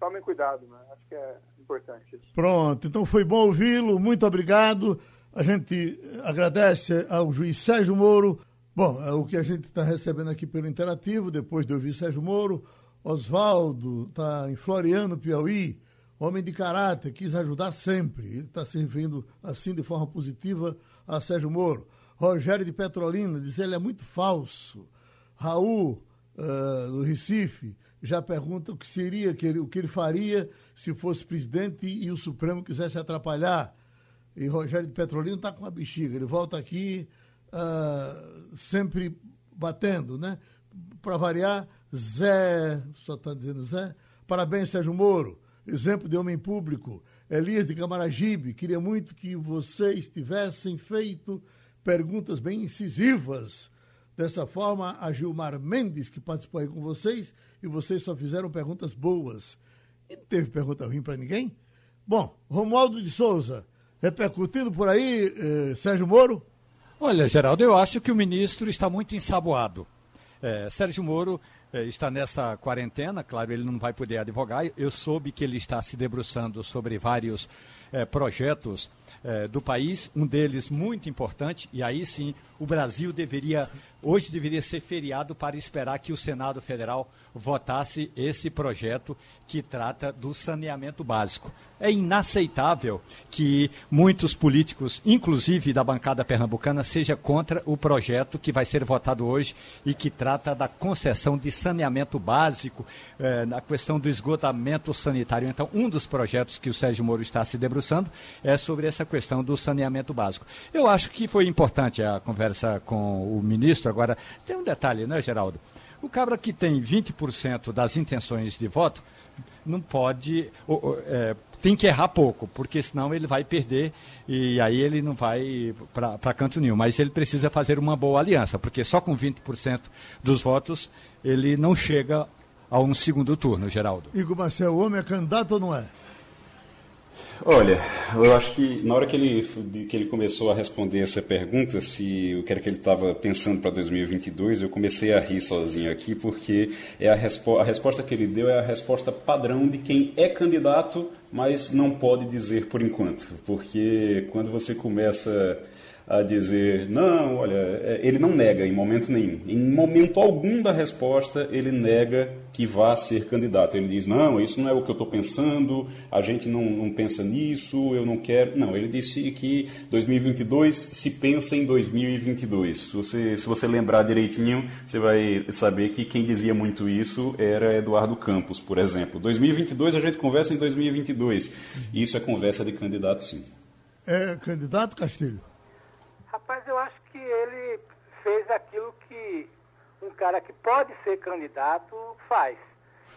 tomem cuidado, né? Acho que é importante isso. Pronto, então foi bom ouvi-lo, muito obrigado. A gente agradece ao juiz Sérgio Moro. Bom, é o que a gente está recebendo aqui pelo Interativo, depois de ouvir Sérgio Moro. Oswaldo está em Floriano, Piauí, homem de caráter, quis ajudar sempre. Ele está se referindo assim de forma positiva a Sérgio Moro. Rogério de Petrolina diz ele é muito falso. Raul, uh, do Recife, já pergunta o que seria, que ele, o que ele faria se fosse presidente e o Supremo quisesse atrapalhar. E Rogério de Petrolina está com a bexiga. Ele volta aqui uh, sempre batendo, né? Para variar, Zé, só está dizendo Zé. Parabéns, Sérgio Moro, exemplo de homem público. Elias de Camaragibe, queria muito que vocês tivessem feito perguntas bem incisivas. Dessa forma, a Gilmar Mendes, que participou aí com vocês, e vocês só fizeram perguntas boas. E não teve pergunta ruim para ninguém? Bom, Romualdo de Souza, repercutindo por aí, eh, Sérgio Moro? Olha, Geraldo, eu acho que o ministro está muito ensaboado. É, Sérgio Moro é, está nessa quarentena, claro, ele não vai poder advogar. Eu soube que ele está se debruçando sobre vários é, projetos é, do país, um deles muito importante, e aí sim o Brasil deveria, hoje deveria ser feriado para esperar que o Senado Federal votasse esse projeto que trata do saneamento básico. É inaceitável que muitos políticos, inclusive da bancada pernambucana, seja contra o projeto que vai ser votado hoje e que trata da concessão de saneamento básico, eh, na questão do esgotamento sanitário. Então, um dos projetos que o Sérgio Moro está se debruçando é sobre essa questão do saneamento básico. Eu acho que foi importante a conversa com o ministro. Agora, tem um detalhe, né, Geraldo? O cabra que tem 20% das intenções de voto não pode. É, tem que errar pouco, porque senão ele vai perder e aí ele não vai para canto nenhum. Mas ele precisa fazer uma boa aliança, porque só com 20% dos votos ele não chega a um segundo turno, Geraldo. Igor Marcel, o homem é candidato ou não é? Olha, eu acho que na hora que ele, que ele começou a responder essa pergunta, se o que era que ele estava pensando para 2022, eu comecei a rir sozinho aqui, porque é a, respo a resposta que ele deu é a resposta padrão de quem é candidato, mas não pode dizer por enquanto. Porque quando você começa a dizer, não, olha, é, ele não nega em momento nenhum. Em momento algum da resposta, ele nega que vá ser candidato. Ele diz, não, isso não é o que eu estou pensando, a gente não, não pensa nisso, eu não quero. Não, ele disse que 2022 se pensa em 2022. Se você, se você lembrar direitinho, você vai saber que quem dizia muito isso era Eduardo Campos, por exemplo. 2022 a gente conversa em 2022. Isso é conversa de candidato, sim. É candidato, Castilho? Rapaz, eu acho que ele fez aquilo que um cara que pode ser candidato faz.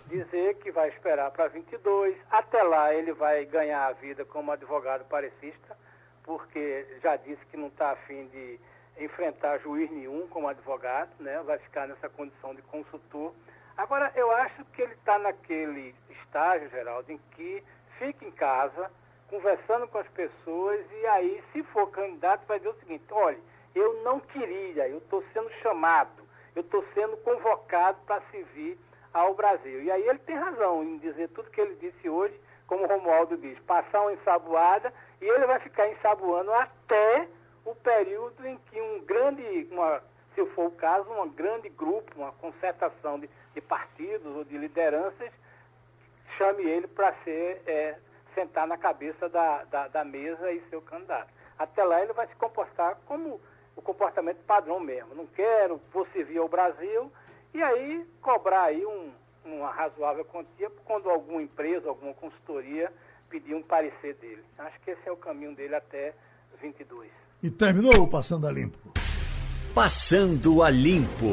Dizer que vai esperar para 22, até lá ele vai ganhar a vida como advogado parecista, porque já disse que não está afim de enfrentar juiz nenhum como advogado, né? vai ficar nessa condição de consultor. Agora, eu acho que ele está naquele estágio, Geraldo, em que fica em casa, conversando com as pessoas e aí, se for candidato, vai dizer o seguinte: olha, eu não queria, eu estou sendo chamado, eu estou sendo convocado para servir ao Brasil. E aí ele tem razão em dizer tudo que ele disse hoje, como Romualdo diz, passar uma ensaboada e ele vai ficar ensaboando até o período em que um grande, uma, se for o caso, um grande grupo, uma concertação de, de partidos ou de lideranças chame ele para ser é, sentar na cabeça da, da, da, mesa e ser o candidato. Até lá ele vai se comportar como o comportamento padrão mesmo. Não quero, vou servir ao Brasil e aí cobrar aí um, uma razoável quantia quando alguma empresa, alguma consultoria pedir um parecer dele. Acho que esse é o caminho dele até 22. E terminou o Passando a Limpo. Passando a Limpo.